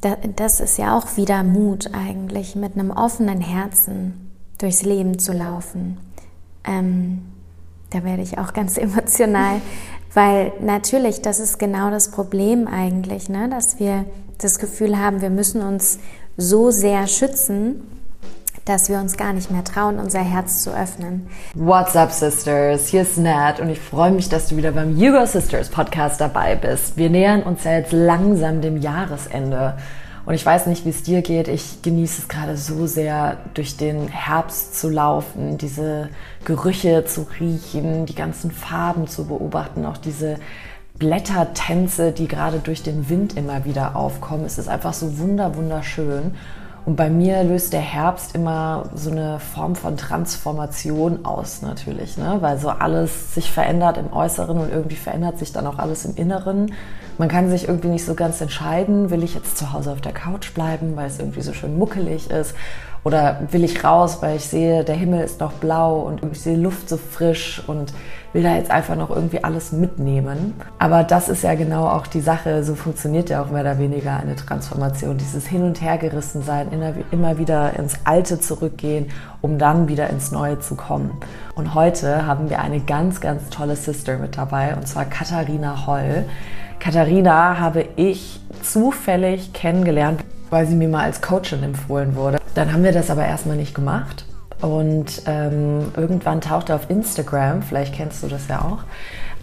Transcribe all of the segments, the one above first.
das ist ja auch wieder Mut eigentlich, mit einem offenen Herzen durchs Leben zu laufen. Ähm, da werde ich auch ganz emotional, weil natürlich, das ist genau das Problem eigentlich, ne? dass wir das Gefühl haben, wir müssen uns so sehr schützen, dass wir uns gar nicht mehr trauen, unser Herz zu öffnen. What's up, Sisters? Hier ist Nat und ich freue mich, dass du wieder beim Hugo Sisters Podcast dabei bist. Wir nähern uns ja jetzt langsam dem Jahresende. Und ich weiß nicht, wie es dir geht. Ich genieße es gerade so sehr, durch den Herbst zu laufen, diese Gerüche zu riechen, die ganzen Farben zu beobachten, auch diese Blättertänze, die gerade durch den Wind immer wieder aufkommen. Es ist einfach so wunder, wunderschön. Und bei mir löst der Herbst immer so eine Form von Transformation aus, natürlich, ne? weil so alles sich verändert im Äußeren und irgendwie verändert sich dann auch alles im Inneren. Man kann sich irgendwie nicht so ganz entscheiden, will ich jetzt zu Hause auf der Couch bleiben, weil es irgendwie so schön muckelig ist oder will ich raus, weil ich sehe, der Himmel ist noch blau und ich sehe Luft so frisch und will da jetzt einfach noch irgendwie alles mitnehmen. Aber das ist ja genau auch die Sache, so funktioniert ja auch mehr oder weniger eine Transformation. Dieses Hin- und Hergerissen sein, immer wieder ins Alte zurückgehen, um dann wieder ins Neue zu kommen. Und heute haben wir eine ganz, ganz tolle Sister mit dabei, und zwar Katharina Holl. Katharina habe ich zufällig kennengelernt, weil sie mir mal als Coachin empfohlen wurde. Dann haben wir das aber erstmal nicht gemacht. Und ähm, irgendwann tauchte auf Instagram, vielleicht kennst du das ja auch,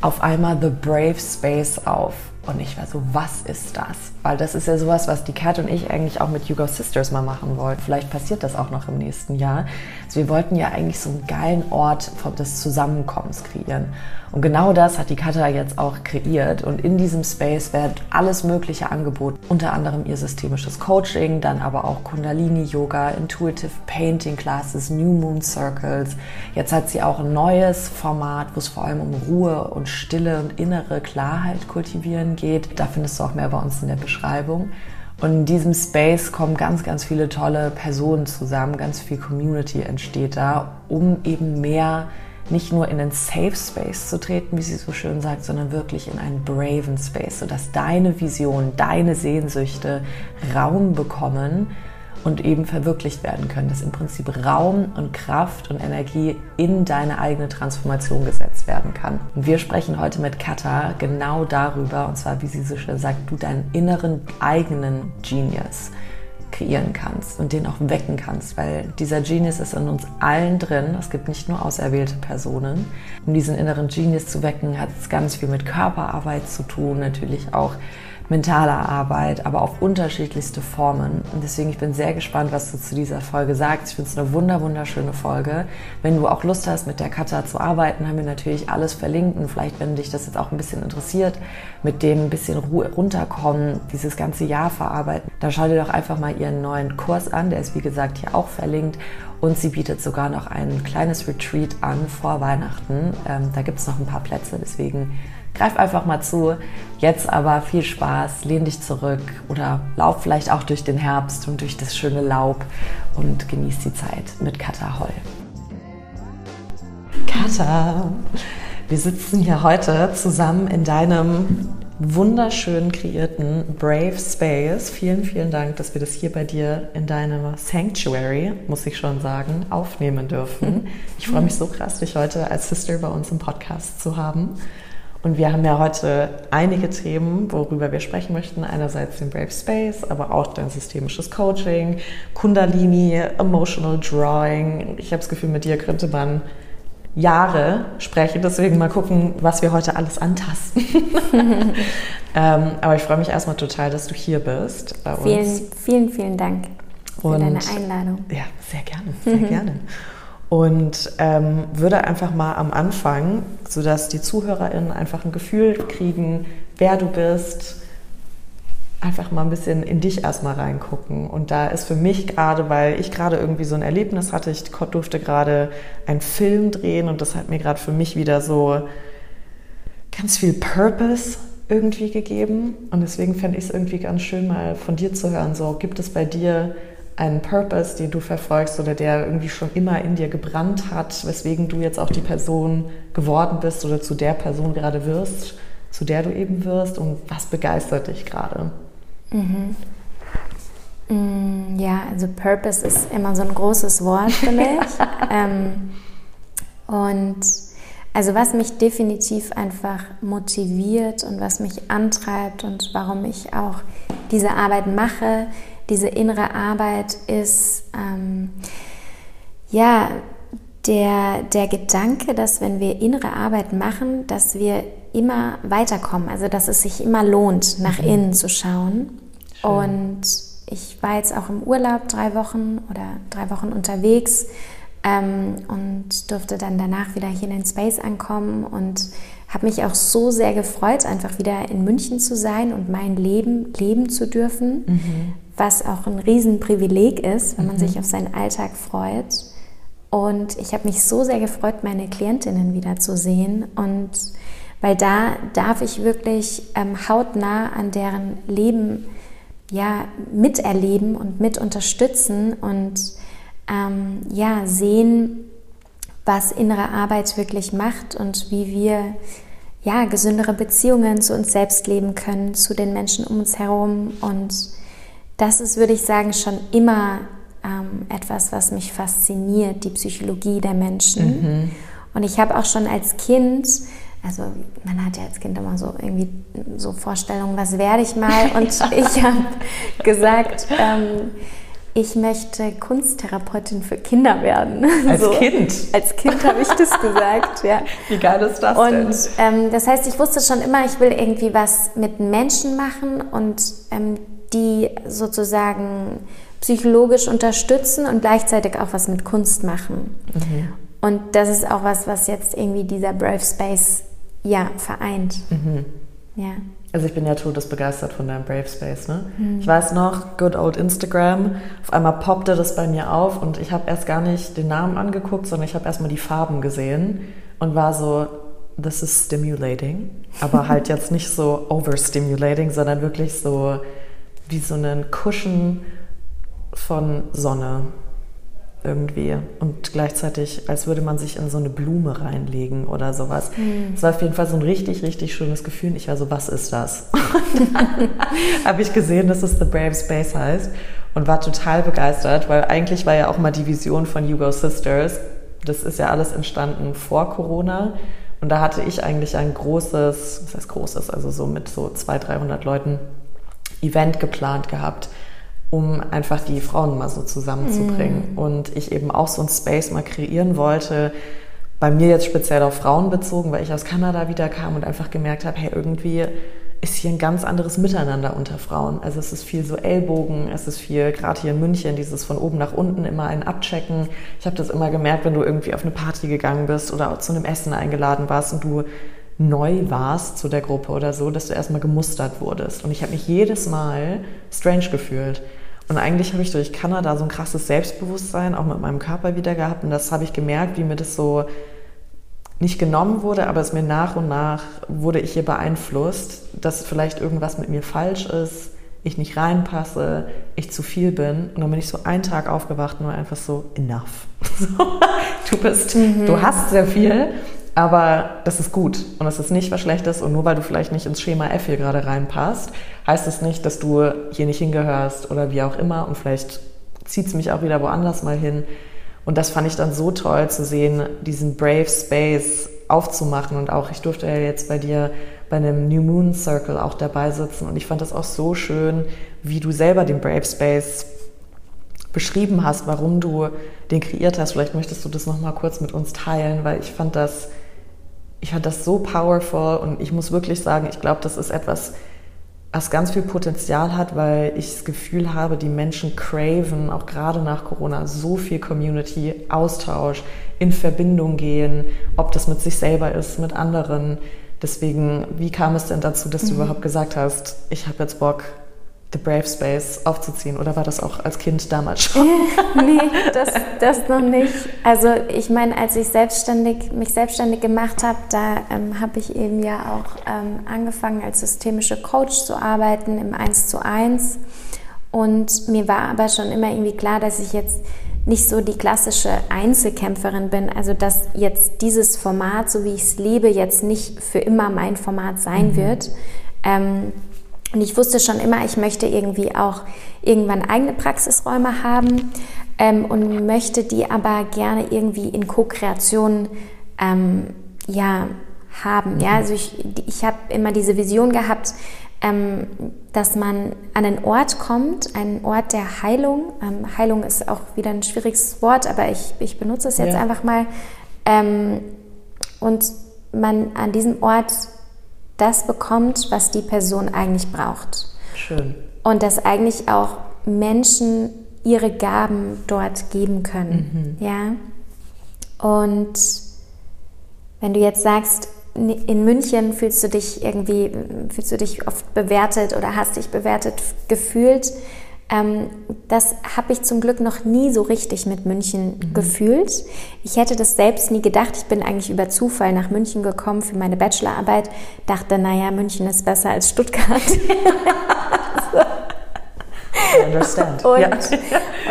auf einmal The Brave Space auf. Und ich war so, was ist das? Weil das ist ja sowas, was die Kat und ich eigentlich auch mit Hugo Sisters mal machen wollten. Vielleicht passiert das auch noch im nächsten Jahr. Also wir wollten ja eigentlich so einen geilen Ort des Zusammenkommens kreieren. Und genau das hat die Katha jetzt auch kreiert. Und in diesem Space wird alles Mögliche angeboten. Unter anderem ihr systemisches Coaching, dann aber auch Kundalini-Yoga, Intuitive Painting Classes, New Moon Circles. Jetzt hat sie auch ein neues Format, wo es vor allem um Ruhe und Stille und innere Klarheit kultivieren geht. Da findest du auch mehr bei uns in der Beschreibung. Und in diesem Space kommen ganz, ganz viele tolle Personen zusammen, ganz viel Community entsteht da, um eben mehr nicht nur in einen Safe Space zu treten, wie sie so schön sagt, sondern wirklich in einen Braven Space, sodass deine Vision, deine Sehnsüchte Raum bekommen und eben verwirklicht werden können, dass im Prinzip Raum und Kraft und Energie in deine eigene Transformation gesetzt werden kann. Und wir sprechen heute mit Katha genau darüber, und zwar, wie sie so schön sagt, du deinen inneren eigenen Genius kreieren kannst und den auch wecken kannst, weil dieser Genius ist in uns allen drin. Es gibt nicht nur auserwählte Personen. Um diesen inneren Genius zu wecken, hat es ganz viel mit Körperarbeit zu tun, natürlich auch mentaler Arbeit, aber auf unterschiedlichste Formen. Und deswegen, ich bin sehr gespannt, was du zu dieser Folge sagst. Ich finde es eine wunder, wunderschöne Folge. Wenn du auch Lust hast, mit der Katha zu arbeiten, haben wir natürlich alles verlinkt. Und vielleicht, wenn dich das jetzt auch ein bisschen interessiert, mit dem ein bisschen Ruhe runterkommen, dieses ganze Jahr verarbeiten, dann schau dir doch einfach mal ihren neuen Kurs an. Der ist, wie gesagt, hier auch verlinkt. Und sie bietet sogar noch ein kleines Retreat an vor Weihnachten. Ähm, da gibt es noch ein paar Plätze, deswegen Greif einfach mal zu. Jetzt aber viel Spaß, lehn dich zurück oder lauf vielleicht auch durch den Herbst und durch das schöne Laub und genieß die Zeit mit Katha Holl. Katha, wir sitzen hier heute zusammen in deinem wunderschön kreierten Brave Space. Vielen, vielen Dank, dass wir das hier bei dir in deinem Sanctuary, muss ich schon sagen, aufnehmen dürfen. Ich freue mich so krass, dich heute als Sister bei uns im Podcast zu haben. Und wir haben ja heute einige Themen, worüber wir sprechen möchten. Einerseits den Brave Space, aber auch dein systemisches Coaching, Kundalini, Emotional Drawing. Ich habe das Gefühl, mit dir könnte man Jahre sprechen. Deswegen mal gucken, was wir heute alles antasten. ähm, aber ich freue mich erstmal total, dass du hier bist uns. Vielen, vielen, vielen Dank für Und, deine Einladung. Ja, sehr gerne, sehr gerne und ähm, würde einfach mal am Anfang, sodass die ZuhörerInnen einfach ein Gefühl kriegen, wer du bist, einfach mal ein bisschen in dich erstmal reingucken. Und da ist für mich gerade, weil ich gerade irgendwie so ein Erlebnis hatte, ich durfte gerade einen Film drehen und das hat mir gerade für mich wieder so ganz viel Purpose irgendwie gegeben. Und deswegen fände ich es irgendwie ganz schön, mal von dir zu hören, so gibt es bei dir einen Purpose, den du verfolgst oder der irgendwie schon immer in dir gebrannt hat, weswegen du jetzt auch die Person geworden bist oder zu der Person gerade wirst, zu der du eben wirst und was begeistert dich gerade? Mhm. Ja, also Purpose ist immer so ein großes Wort für mich. ähm, und also was mich definitiv einfach motiviert und was mich antreibt und warum ich auch diese Arbeit mache, diese innere Arbeit ist, ähm, ja, der, der Gedanke, dass wenn wir innere Arbeit machen, dass wir immer weiterkommen, also dass es sich immer lohnt, nach mhm. innen zu schauen. Schön. Und ich war jetzt auch im Urlaub drei Wochen oder drei Wochen unterwegs ähm, und durfte dann danach wieder hier in den Space ankommen und habe mich auch so sehr gefreut, einfach wieder in München zu sein und mein Leben leben zu dürfen, mhm. Was auch ein Riesenprivileg ist, wenn man mhm. sich auf seinen Alltag freut. Und ich habe mich so sehr gefreut, meine Klientinnen wieder zu sehen und weil da darf ich wirklich ähm, hautnah an deren Leben ja miterleben und mit unterstützen und ähm, ja sehen, was innere Arbeit wirklich macht und wie wir ja gesündere Beziehungen zu uns selbst leben können, zu den Menschen um uns herum und das ist, würde ich sagen, schon immer ähm, etwas, was mich fasziniert, die Psychologie der Menschen. Mhm. Und ich habe auch schon als Kind also man hat ja als Kind immer so irgendwie so Vorstellungen, was werde ich mal? Und ich habe gesagt, ähm, ich möchte Kunsttherapeutin für Kinder werden. Als so. Kind? Als Kind habe ich das gesagt, ja. Wie geil ist das und, denn? Ähm, das heißt, ich wusste schon immer, ich will irgendwie was mit Menschen machen und ähm, die sozusagen psychologisch unterstützen und gleichzeitig auch was mit Kunst machen. Mhm. Und das ist auch was, was jetzt irgendwie dieser Brave Space ja, vereint. Mhm. Ja. Also ich bin ja todesbegeistert von deinem Brave Space. Ne? Mhm. Ich weiß noch, good old Instagram, auf einmal poppte das bei mir auf und ich habe erst gar nicht den Namen angeguckt, sondern ich habe erstmal die Farben gesehen und war so, this is stimulating. Aber halt jetzt nicht so overstimulating, sondern wirklich so wie so einen Cushion von Sonne irgendwie und gleichzeitig, als würde man sich in so eine Blume reinlegen oder sowas. Mhm. Es war auf jeden Fall so ein richtig, richtig schönes Gefühl. Ich war so, was ist das? habe ich gesehen, dass es The Brave Space heißt und war total begeistert, weil eigentlich war ja auch mal die Vision von Hugo Sisters. Das ist ja alles entstanden vor Corona. Und da hatte ich eigentlich ein großes, was heißt großes, also so mit so 200, 300 Leuten Event geplant gehabt um einfach die Frauen mal so zusammenzubringen. Mm. Und ich eben auch so ein Space mal kreieren wollte, bei mir jetzt speziell auf Frauen bezogen, weil ich aus Kanada wieder kam und einfach gemerkt habe, hey, irgendwie ist hier ein ganz anderes Miteinander unter Frauen. Also es ist viel so Ellbogen, es ist viel, gerade hier in München, dieses von oben nach unten immer ein Abchecken. Ich habe das immer gemerkt, wenn du irgendwie auf eine Party gegangen bist oder zu einem Essen eingeladen warst und du neu warst zu der Gruppe oder so, dass du erstmal gemustert wurdest. Und ich habe mich jedes Mal strange gefühlt. Und eigentlich habe ich durch Kanada so ein krasses Selbstbewusstsein auch mit meinem Körper wieder gehabt. Und das habe ich gemerkt, wie mir das so nicht genommen wurde, aber es mir nach und nach wurde ich hier beeinflusst, dass vielleicht irgendwas mit mir falsch ist, ich nicht reinpasse, ich zu viel bin. Und dann bin ich so einen Tag aufgewacht und war einfach so, enough. du bist, mhm. du hast sehr viel, aber das ist gut und das ist nicht was Schlechtes. Und nur weil du vielleicht nicht ins Schema F hier gerade reinpasst, heißt es das nicht, dass du hier nicht hingehörst oder wie auch immer. Und vielleicht zieht es mich auch wieder woanders mal hin. Und das fand ich dann so toll zu sehen, diesen Brave Space aufzumachen. Und auch, ich durfte ja jetzt bei dir bei einem New Moon Circle auch dabei sitzen. Und ich fand das auch so schön, wie du selber den Brave Space beschrieben hast, warum du den kreiert hast. Vielleicht möchtest du das nochmal kurz mit uns teilen, weil ich fand das ich fand das so powerful und ich muss wirklich sagen, ich glaube, das ist etwas, was ganz viel Potenzial hat, weil ich das Gefühl habe, die Menschen craven, auch gerade nach Corona, so viel Community, Austausch, in Verbindung gehen, ob das mit sich selber ist, mit anderen. Deswegen, wie kam es denn dazu, dass du mhm. überhaupt gesagt hast, ich habe jetzt Bock, The Brave Space aufzuziehen? Oder war das auch als Kind damals schon? nee, das, das noch nicht. Also ich meine, als ich selbstständig, mich selbstständig gemacht habe, da ähm, habe ich eben ja auch ähm, angefangen, als systemische Coach zu arbeiten im 1 zu 1. Und mir war aber schon immer irgendwie klar, dass ich jetzt nicht so die klassische Einzelkämpferin bin. Also dass jetzt dieses Format, so wie ich es lebe, jetzt nicht für immer mein Format sein mhm. wird. Ähm, Und ich wusste schon immer, ich möchte irgendwie auch irgendwann eigene Praxisräume haben ähm, und möchte die aber gerne irgendwie in Co-Kreation ähm, ja, haben. Ja, also ich, ich habe immer diese Vision gehabt, ähm, dass man an einen Ort kommt, einen Ort der Heilung. Ähm, Heilung ist auch wieder ein schwieriges Wort, aber ich, ich benutze es jetzt ja. einfach mal. Ähm, und man an diesem Ort das bekommt, was die Person eigentlich braucht. Schön. Und dass eigentlich auch Menschen ihre Gaben dort geben können. Mhm. Ja. Und wenn du jetzt sagst, in München fühlst du dich irgendwie, fühlst du dich oft bewertet oder hast dich bewertet gefühlt. Ähm, das habe ich zum Glück noch nie so richtig mit München mhm. gefühlt. Ich hätte das selbst nie gedacht. Ich bin eigentlich über Zufall nach München gekommen für meine Bachelorarbeit. Dachte, naja, München ist besser als Stuttgart. understand. Und, ja.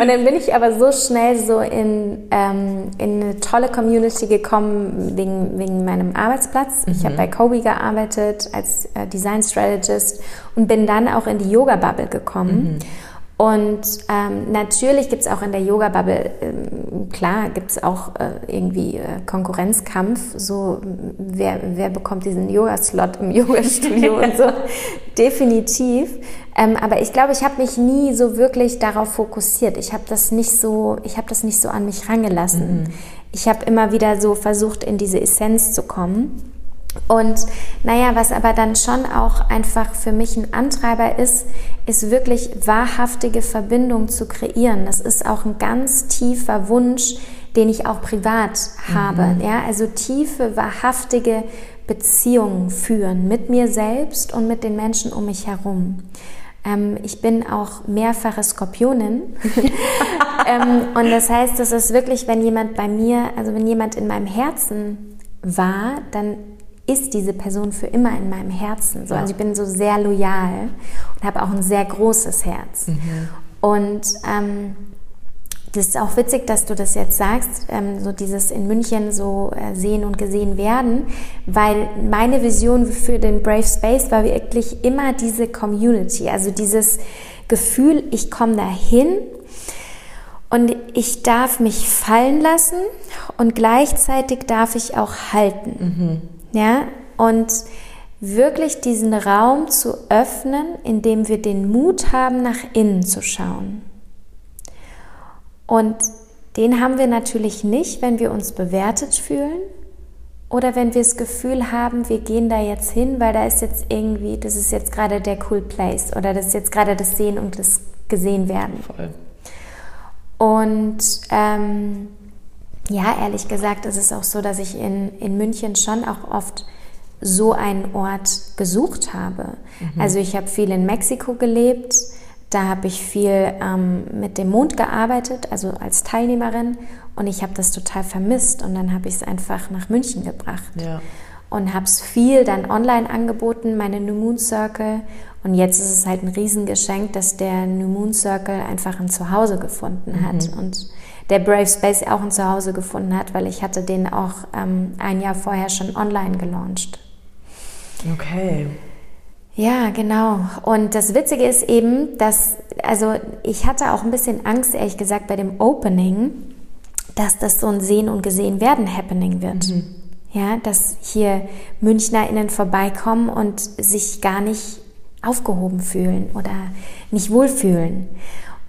und dann bin ich aber so schnell so in, ähm, in eine tolle Community gekommen wegen, wegen meinem Arbeitsplatz. Mhm. Ich habe bei Kobe gearbeitet als äh, Design Strategist und bin dann auch in die Yoga-Bubble gekommen. Mhm. Und ähm, natürlich gibt es auch in der Yoga-Bubble, ähm, klar, gibt es auch äh, irgendwie äh, Konkurrenzkampf, so wer, wer bekommt diesen Yoga-Slot im Yoga-Studio und so, definitiv. Ähm, aber ich glaube, ich habe mich nie so wirklich darauf fokussiert. Ich habe das nicht so, ich habe das nicht so an mich rangelassen. Mhm. Ich habe immer wieder so versucht, in diese Essenz zu kommen. Und naja, was aber dann schon auch einfach für mich ein Antreiber ist, ist wirklich wahrhaftige Verbindung zu kreieren. Das ist auch ein ganz tiefer Wunsch, den ich auch privat habe. Mhm. Ja, also tiefe, wahrhaftige Beziehungen führen mit mir selbst und mit den Menschen um mich herum. Ähm, ich bin auch mehrfache Skorpionin. ähm, und das heißt, das ist wirklich, wenn jemand bei mir, also wenn jemand in meinem Herzen war, dann ist diese Person für immer in meinem Herzen. So, also ich bin so sehr loyal und habe auch ein sehr großes Herz. Mhm. Und ähm, das ist auch witzig, dass du das jetzt sagst, ähm, so dieses in München so äh, sehen und gesehen werden, weil meine Vision für den Brave Space war wirklich immer diese Community, also dieses Gefühl, ich komme dahin und ich darf mich fallen lassen und gleichzeitig darf ich auch halten. Mhm. Ja, und wirklich diesen Raum zu öffnen, indem wir den Mut haben, nach innen zu schauen. Und den haben wir natürlich nicht, wenn wir uns bewertet fühlen oder wenn wir das Gefühl haben, wir gehen da jetzt hin, weil da ist jetzt irgendwie, das ist jetzt gerade der cool place oder das ist jetzt gerade das Sehen und das Gesehen werden. Voll. Und ähm, ja, ehrlich gesagt, ist es auch so, dass ich in, in München schon auch oft so einen Ort gesucht habe. Mhm. Also ich habe viel in Mexiko gelebt, da habe ich viel ähm, mit dem Mond gearbeitet, also als Teilnehmerin und ich habe das total vermisst und dann habe ich es einfach nach München gebracht. Ja. Und habe es viel dann online angeboten, meine New Moon Circle. Und jetzt ist es halt ein Riesengeschenk, dass der New Moon Circle einfach ein Zuhause gefunden hat. Mhm. Und der Brave Space auch ein Zuhause gefunden hat, weil ich hatte den auch ähm, ein Jahr vorher schon online gelauncht. Okay. Ja, genau. Und das Witzige ist eben, dass, also ich hatte auch ein bisschen Angst, ehrlich gesagt, bei dem Opening, dass das so ein Sehen und Gesehen werden Happening wird. Mhm. Ja, dass hier MünchnerInnen vorbeikommen und sich gar nicht aufgehoben fühlen oder nicht wohlfühlen.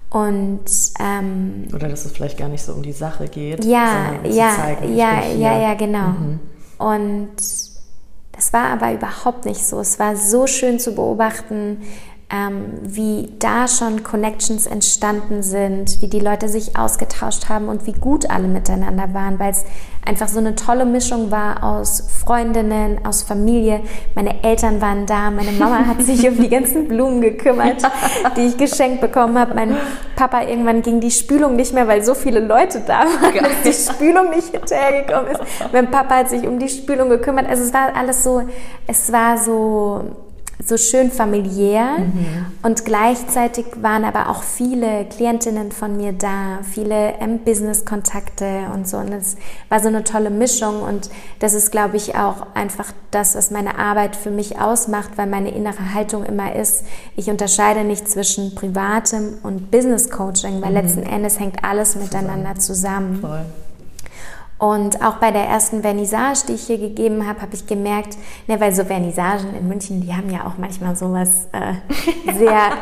Und ähm, oder dass es vielleicht gar nicht so um die Sache geht. Ja, ja, zeigen, ja, ja, ja, genau. Mhm. Und das war aber überhaupt nicht so. Es war so schön zu beobachten, ähm, wie da schon Connections entstanden sind, wie die Leute sich ausgetauscht haben und wie gut alle miteinander waren, weil es einfach so eine tolle Mischung war aus Freundinnen, aus Familie. Meine Eltern waren da, meine Mama hat sich um die ganzen Blumen gekümmert, die ich geschenkt bekommen habe. Mein Papa irgendwann ging die Spülung nicht mehr, weil so viele Leute da waren, Geil. dass die Spülung nicht hinterhergekommen ist. Mein Papa hat sich um die Spülung gekümmert. Also es war alles so, es war so so schön familiär mhm. und gleichzeitig waren aber auch viele Klientinnen von mir da, viele Business-Kontakte und so und es war so eine tolle Mischung und das ist, glaube ich, auch einfach das, was meine Arbeit für mich ausmacht, weil meine innere Haltung immer ist, ich unterscheide nicht zwischen privatem und Business-Coaching, weil mhm. letzten Endes hängt alles miteinander zusammen. Voll. Und auch bei der ersten Vernissage, die ich hier gegeben habe, habe ich gemerkt, ne, weil so Vernissagen in München, die haben ja auch manchmal sowas äh, sehr,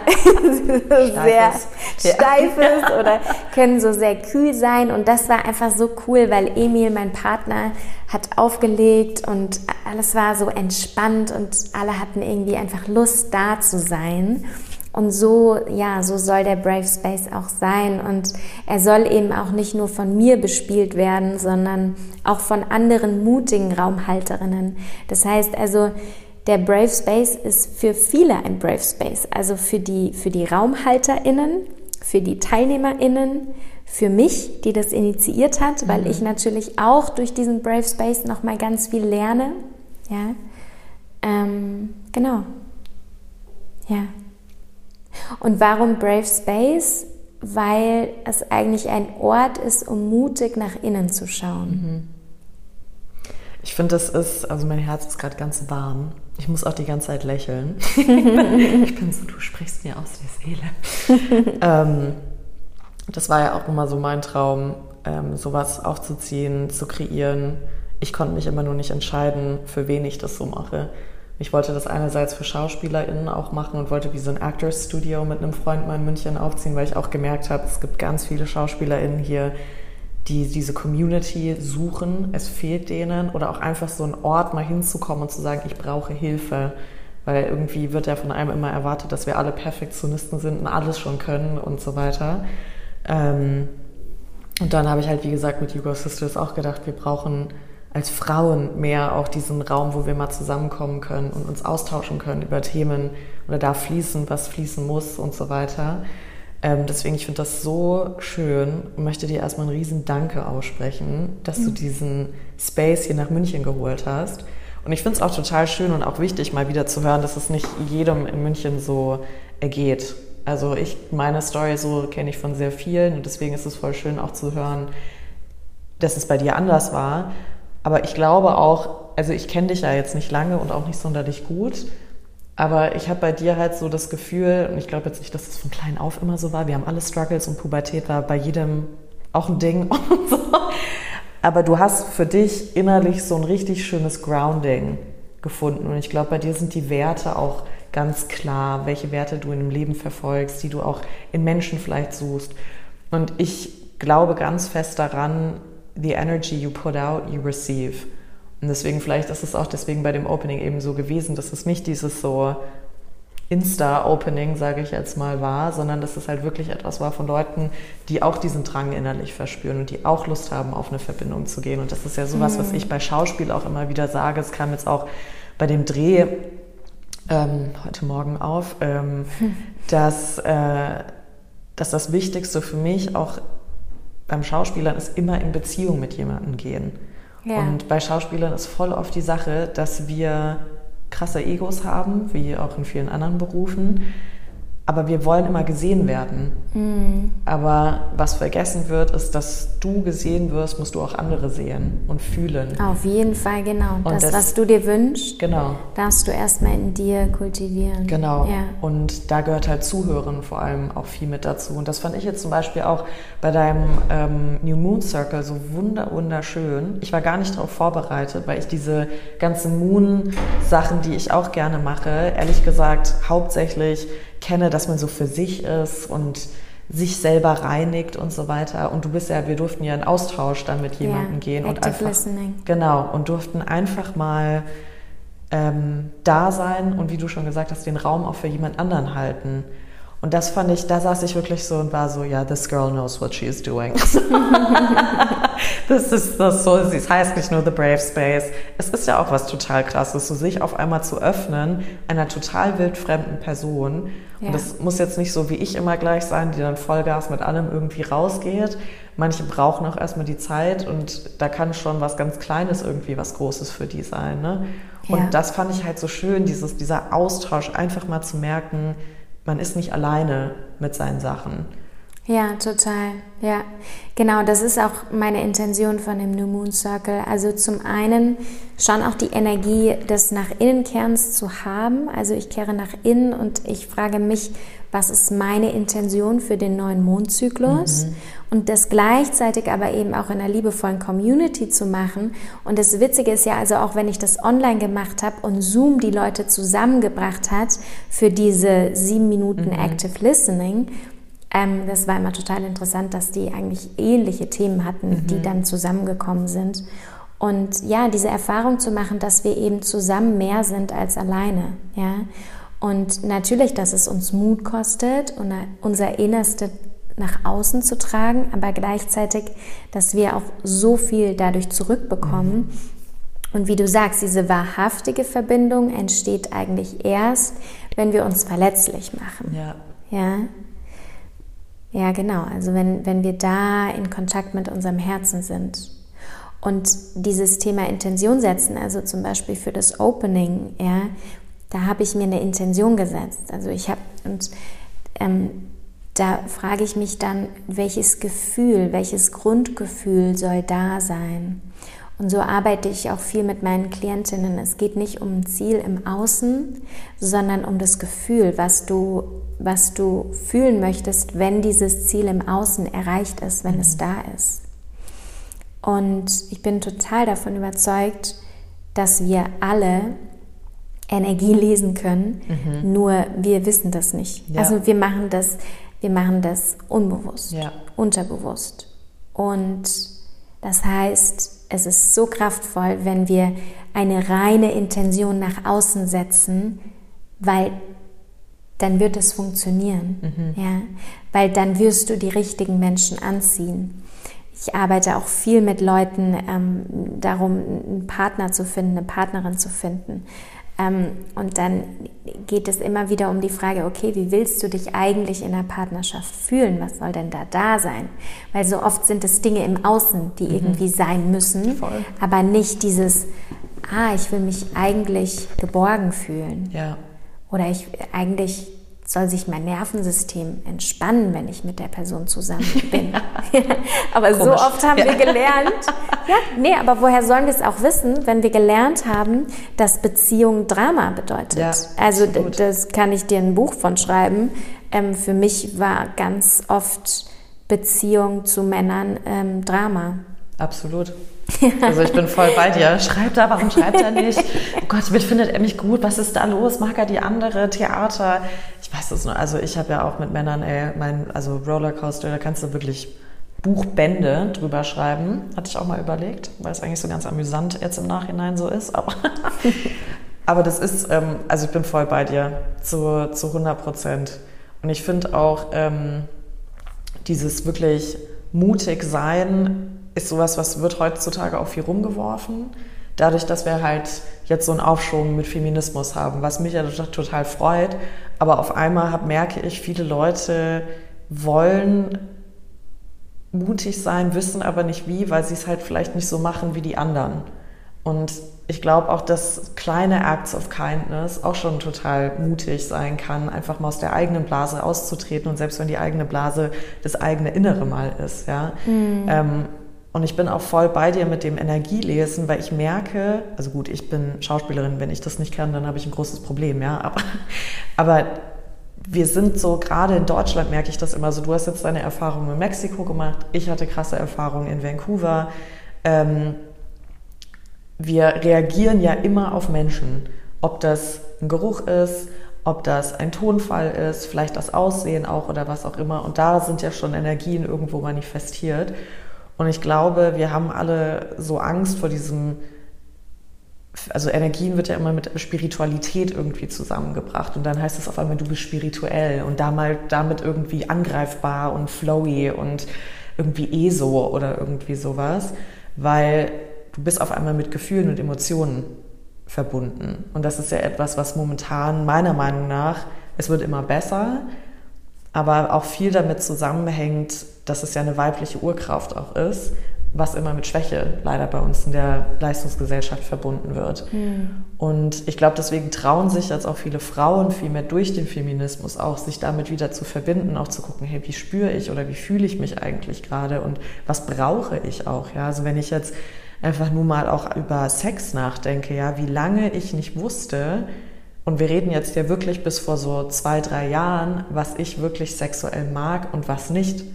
sehr Steifes oder können so sehr kühl sein. Und das war einfach so cool, weil Emil, mein Partner, hat aufgelegt und alles war so entspannt und alle hatten irgendwie einfach Lust, da zu sein. Und so, ja, so soll der Brave Space auch sein. Und er soll eben auch nicht nur von mir bespielt werden, sondern auch von anderen mutigen Raumhalterinnen. Das heißt also, der Brave Space ist für viele ein Brave Space. Also für die, für die RaumhalterInnen, für die TeilnehmerInnen, für mich, die das initiiert hat, weil mhm. ich natürlich auch durch diesen Brave Space nochmal ganz viel lerne. Ja, ähm, genau. Ja. Und warum Brave Space? Weil es eigentlich ein Ort ist, um mutig nach innen zu schauen. Mhm. Ich finde, das ist, also mein Herz ist gerade ganz warm. Ich muss auch die ganze Zeit lächeln. ich, bin, ich bin so, du sprichst mir aus der Seele. ähm, das war ja auch immer so mein Traum, ähm, sowas aufzuziehen, zu kreieren. Ich konnte mich immer nur nicht entscheiden, für wen ich das so mache. Ich wollte das einerseits für SchauspielerInnen auch machen und wollte wie so ein Actors Studio mit einem Freund mal in München aufziehen, weil ich auch gemerkt habe, es gibt ganz viele SchauspielerInnen hier, die diese Community suchen. Es fehlt denen oder auch einfach so ein Ort mal hinzukommen und zu sagen, ich brauche Hilfe. Weil irgendwie wird ja von einem immer erwartet, dass wir alle Perfektionisten sind und alles schon können und so weiter. Ähm, und dann habe ich halt, wie gesagt, mit Hugo Sisters auch gedacht, wir brauchen als Frauen mehr auch diesen Raum, wo wir mal zusammenkommen können und uns austauschen können über Themen oder da fließen, was fließen muss und so weiter. Ähm, deswegen, ich finde das so schön und möchte dir erstmal einen riesen Danke aussprechen, dass mhm. du diesen Space hier nach München geholt hast. Und ich finde es auch total schön und auch wichtig, mal wieder zu hören, dass es nicht jedem in München so ergeht. Also ich, meine Story so kenne ich von sehr vielen und deswegen ist es voll schön auch zu hören, dass es bei dir anders war aber ich glaube auch, also ich kenne dich ja jetzt nicht lange und auch nicht sonderlich gut, aber ich habe bei dir halt so das Gefühl, und ich glaube jetzt nicht, dass es von klein auf immer so war, wir haben alle Struggles und Pubertät war bei jedem auch ein Ding und so. Aber du hast für dich innerlich so ein richtig schönes Grounding gefunden. Und ich glaube, bei dir sind die Werte auch ganz klar, welche Werte du in dem Leben verfolgst, die du auch in Menschen vielleicht suchst. Und ich glaube ganz fest daran, the energy you put out, you receive. Und deswegen, vielleicht ist es auch deswegen bei dem Opening eben so gewesen, dass es nicht dieses so Insta-Opening, sage ich jetzt mal, war, sondern dass es halt wirklich etwas war von Leuten, die auch diesen Drang innerlich verspüren und die auch Lust haben, auf eine Verbindung zu gehen. Und das ist ja sowas, mhm. was ich bei Schauspiel auch immer wieder sage. Es kam jetzt auch bei dem Dreh ähm, heute Morgen auf, ähm, hm. dass, äh, dass das Wichtigste für mich auch beim Schauspielern ist immer in Beziehung mit jemandem gehen. Ja. Und bei Schauspielern ist voll oft die Sache, dass wir krasse Egos haben, wie auch in vielen anderen Berufen aber wir wollen immer gesehen werden. Mhm. Aber was vergessen wird, ist, dass du gesehen wirst, musst du auch andere sehen und fühlen. Auf jeden Fall, genau. Das, das, was du dir wünschst, genau. darfst du erstmal in dir kultivieren. Genau. Ja. Und da gehört halt Zuhören vor allem auch viel mit dazu. Und das fand ich jetzt zum Beispiel auch bei deinem ähm, New Moon Circle so wunder wunderschön. Ich war gar nicht darauf vorbereitet, weil ich diese ganzen Moon-Sachen, die ich auch gerne mache, ehrlich gesagt hauptsächlich kenne, dass man so für sich ist und sich selber reinigt und so weiter. Und du bist ja, wir durften ja in Austausch dann mit jemandem yeah, gehen und einfach listening. genau und durften einfach mal ähm, da sein und wie du schon gesagt hast, den Raum auch für jemand anderen halten. Und das fand ich, da saß ich wirklich so und war so, ja, this girl knows what she is doing. das ist das so, es heißt nicht nur The Brave Space. Es ist ja auch was total krasses, so sich auf einmal zu öffnen einer total wildfremden Person. Ja. Und das muss jetzt nicht so wie ich immer gleich sein, die dann Vollgas mit allem irgendwie rausgeht. Manche brauchen auch erstmal die Zeit und da kann schon was ganz Kleines irgendwie was Großes für die sein. Ne? Ja. Und das fand ich halt so schön, dieses, dieser Austausch, einfach mal zu merken, man ist nicht alleine mit seinen Sachen. Ja, total. Ja, genau. Das ist auch meine Intention von dem New Moon Circle. Also zum einen schon auch die Energie des nach innen Kehrens zu haben. Also ich kehre nach innen und ich frage mich, was ist meine Intention für den neuen Mondzyklus? Mhm. Und das gleichzeitig aber eben auch in einer liebevollen Community zu machen. Und das Witzige ist ja also auch, wenn ich das online gemacht habe und Zoom die Leute zusammengebracht hat für diese sieben Minuten mhm. Active Listening, ähm, das war immer total interessant, dass die eigentlich ähnliche Themen hatten, mhm. die dann zusammengekommen sind. Und ja, diese Erfahrung zu machen, dass wir eben zusammen mehr sind als alleine, ja. Und natürlich, dass es uns Mut kostet und unser Innerste nach außen zu tragen, aber gleichzeitig, dass wir auch so viel dadurch zurückbekommen. Mhm. Und wie du sagst, diese wahrhaftige Verbindung entsteht eigentlich erst, wenn wir uns verletzlich machen. Ja. Ja. Ja, genau. Also wenn, wenn wir da in Kontakt mit unserem Herzen sind. Und dieses Thema Intention setzen, also zum Beispiel für das Opening, ja, da habe ich mir eine Intention gesetzt. Also ich habe, und ähm, da frage ich mich dann, welches Gefühl, welches Grundgefühl soll da sein? Und so arbeite ich auch viel mit meinen Klientinnen. Es geht nicht um ein Ziel im Außen, sondern um das Gefühl, was du, was du fühlen möchtest, wenn dieses Ziel im Außen erreicht ist, wenn mhm. es da ist. Und ich bin total davon überzeugt, dass wir alle Energie lesen können, mhm. nur wir wissen das nicht. Ja. Also wir machen das, wir machen das unbewusst, ja. unterbewusst. Und das heißt, es ist so kraftvoll, wenn wir eine reine Intention nach außen setzen, weil dann wird es funktionieren. Mhm. Ja? Weil dann wirst du die richtigen Menschen anziehen. Ich arbeite auch viel mit Leuten ähm, darum, einen Partner zu finden, eine Partnerin zu finden. Ähm, und dann geht es immer wieder um die Frage, okay, wie willst du dich eigentlich in der Partnerschaft fühlen? Was soll denn da da sein? Weil so oft sind es Dinge im Außen, die mhm. irgendwie sein müssen, Voll. aber nicht dieses, ah, ich will mich eigentlich geborgen fühlen. Ja. Oder ich eigentlich soll sich mein Nervensystem entspannen, wenn ich mit der Person zusammen bin. aber Komisch. so oft haben ja. wir gelernt. Ja, nee, aber woher sollen wir es auch wissen, wenn wir gelernt haben, dass Beziehung Drama bedeutet? Ja, also absolut. das kann ich dir ein Buch von schreiben. Ähm, für mich war ganz oft Beziehung zu Männern ähm, Drama. Absolut. Also ich bin voll bei dir. Schreibt er, warum schreibt er nicht? Oh Gott, findet er mich gut? Was ist da los? Mag er die andere Theater? Ich weiß es nur. Also ich habe ja auch mit Männern, ey, mein, also Rollercoaster, da kannst du wirklich Buchbände drüber schreiben. Hatte ich auch mal überlegt, weil es eigentlich so ganz amüsant jetzt im Nachhinein so ist. Aber, aber das ist, ähm, also ich bin voll bei dir zu, zu 100 Prozent. Und ich finde auch ähm, dieses wirklich mutig sein, ist sowas, was wird heutzutage auch viel rumgeworfen. Dadurch, dass wir halt jetzt so einen Aufschwung mit Feminismus haben, was mich ja total freut. Aber auf einmal hab, merke ich, viele Leute wollen mutig sein, wissen aber nicht wie, weil sie es halt vielleicht nicht so machen wie die anderen. Und ich glaube auch, dass kleine Acts of Kindness auch schon total mutig sein kann, einfach mal aus der eigenen Blase auszutreten und selbst wenn die eigene Blase das eigene Innere mal ist, ja. Mhm. Ähm, und ich bin auch voll bei dir mit dem Energielesen, weil ich merke, also gut, ich bin Schauspielerin, wenn ich das nicht kann, dann habe ich ein großes Problem, ja. Aber, aber wir sind so, gerade in Deutschland merke ich das immer so, du hast jetzt deine Erfahrungen in Mexiko gemacht, ich hatte krasse Erfahrungen in Vancouver. Ähm, wir reagieren ja immer auf Menschen, ob das ein Geruch ist, ob das ein Tonfall ist, vielleicht das Aussehen auch oder was auch immer. Und da sind ja schon Energien irgendwo manifestiert. Und ich glaube, wir haben alle so Angst vor diesem, also Energien wird ja immer mit Spiritualität irgendwie zusammengebracht. Und dann heißt es auf einmal, du bist spirituell und damit irgendwie angreifbar und flowy und irgendwie ESO oder irgendwie sowas, weil du bist auf einmal mit Gefühlen und Emotionen verbunden. Und das ist ja etwas, was momentan meiner Meinung nach, es wird immer besser, aber auch viel damit zusammenhängt, dass es ja eine weibliche Urkraft auch ist, was immer mit Schwäche leider bei uns in der Leistungsgesellschaft verbunden wird. Mhm. Und ich glaube, deswegen trauen sich jetzt auch viele Frauen viel mehr durch den Feminismus auch, sich damit wieder zu verbinden, auch zu gucken, hey, wie spüre ich oder wie fühle ich mich eigentlich gerade und was brauche ich auch, ja? Also wenn ich jetzt einfach nur mal auch über Sex nachdenke, ja, wie lange ich nicht wusste, und wir reden jetzt ja wirklich bis vor so zwei, drei Jahren, was ich wirklich sexuell mag und was nicht,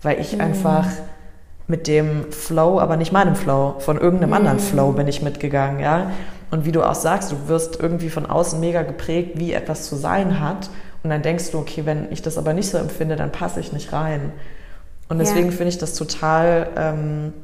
weil ich mhm. einfach mit dem Flow, aber nicht meinem Flow, von irgendeinem mhm. anderen Flow bin ich mitgegangen, ja. Und wie du auch sagst, du wirst irgendwie von außen mega geprägt, wie etwas zu sein hat. Und dann denkst du, okay, wenn ich das aber nicht so empfinde, dann passe ich nicht rein. Und deswegen ja. finde ich das total ähm,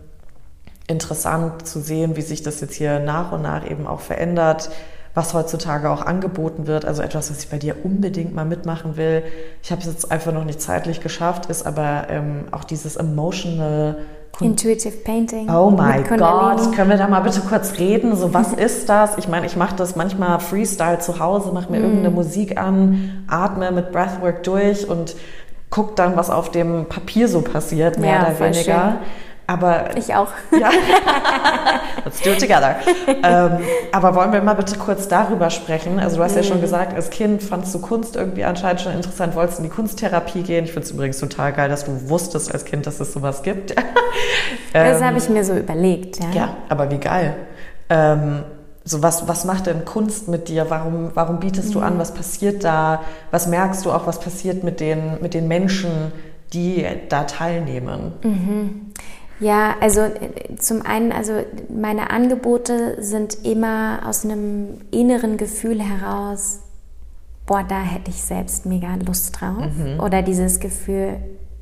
interessant zu sehen, wie sich das jetzt hier nach und nach eben auch verändert was heutzutage auch angeboten wird. Also etwas, was ich bei dir unbedingt mal mitmachen will. Ich habe es jetzt einfach noch nicht zeitlich geschafft, ist aber ähm, auch dieses emotional Intuitive Painting. Oh my God, können wir da mal bitte kurz reden? So, was ist das? Ich meine, ich mache das manchmal Freestyle zu Hause, mache mir mm. irgendeine Musik an, atme mit Breathwork durch und guck dann, was auf dem Papier so passiert, mehr ja, oder weniger. Schön. Aber ich auch. Ja. Let's do it together. ähm, aber wollen wir mal bitte kurz darüber sprechen? Also du hast ja schon mhm. gesagt, als Kind fandst du Kunst irgendwie anscheinend schon interessant, wolltest in die Kunsttherapie gehen. Ich finde es übrigens total geil, dass du wusstest als Kind, dass es sowas gibt. das habe ich ähm, mir so überlegt. Ja, ja aber wie geil. Ähm, so was, was macht denn Kunst mit dir? Warum, warum bietest du an? Mhm. Was passiert da? Was merkst du auch, was passiert mit den, mit den Menschen, die da teilnehmen? Mhm. Ja, also zum einen, also meine Angebote sind immer aus einem inneren Gefühl heraus, boah, da hätte ich selbst mega Lust drauf. Mhm. Oder dieses Gefühl,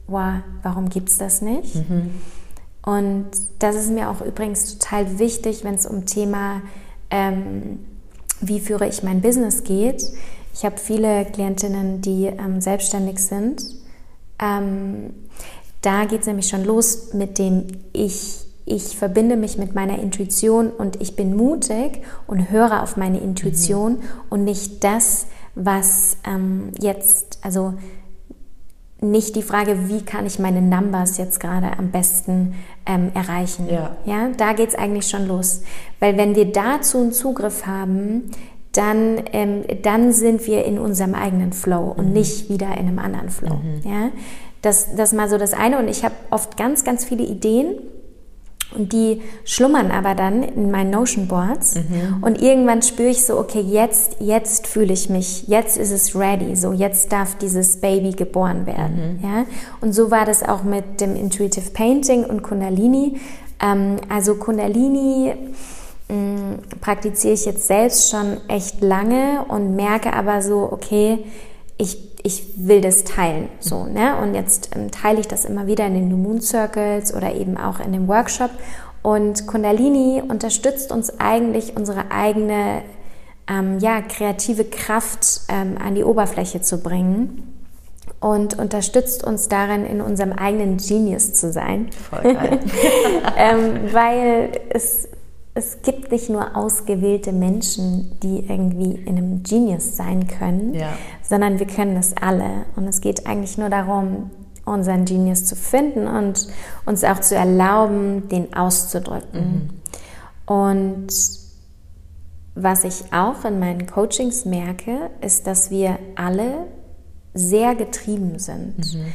boah, warum gibt es das nicht? Mhm. Und das ist mir auch übrigens total wichtig, wenn es um Thema, ähm, wie führe ich mein Business geht. Ich habe viele Klientinnen, die ähm, selbstständig sind. Ähm, da geht es nämlich schon los mit dem Ich. Ich verbinde mich mit meiner Intuition und ich bin mutig und höre auf meine Intuition mhm. und nicht das, was ähm, jetzt, also nicht die Frage, wie kann ich meine Numbers jetzt gerade am besten ähm, erreichen. Ja. ja, da geht es eigentlich schon los. Weil wenn wir dazu einen Zugriff haben, dann, ähm, dann sind wir in unserem eigenen Flow und mhm. nicht wieder in einem anderen Flow. Mhm. Ja? Das, das mal so das eine. Und ich habe oft ganz, ganz viele Ideen. Und die schlummern aber dann in meinen Notion Boards. Mhm. Und irgendwann spüre ich so, okay, jetzt, jetzt fühle ich mich, jetzt ist es ready. So, jetzt darf dieses Baby geboren werden. Mhm. Ja? Und so war das auch mit dem Intuitive Painting und Kundalini. Ähm, also Kundalini mh, mm, praktiziere ich jetzt selbst schon echt lange und merke aber so, okay, ich ich will das teilen. So, ne? Und jetzt ähm, teile ich das immer wieder in den New Moon Circles oder eben auch in dem Workshop. Und Kundalini unterstützt uns eigentlich, unsere eigene ähm, ja, kreative Kraft ähm, an die Oberfläche zu bringen und unterstützt uns darin, in unserem eigenen Genius zu sein. Voll geil. ähm, weil es es gibt nicht nur ausgewählte Menschen, die irgendwie in einem Genius sein können, ja. sondern wir können es alle. Und es geht eigentlich nur darum, unseren Genius zu finden und uns auch zu erlauben, den auszudrücken. Mhm. Und was ich auch in meinen Coachings merke, ist, dass wir alle sehr getrieben sind. Mhm.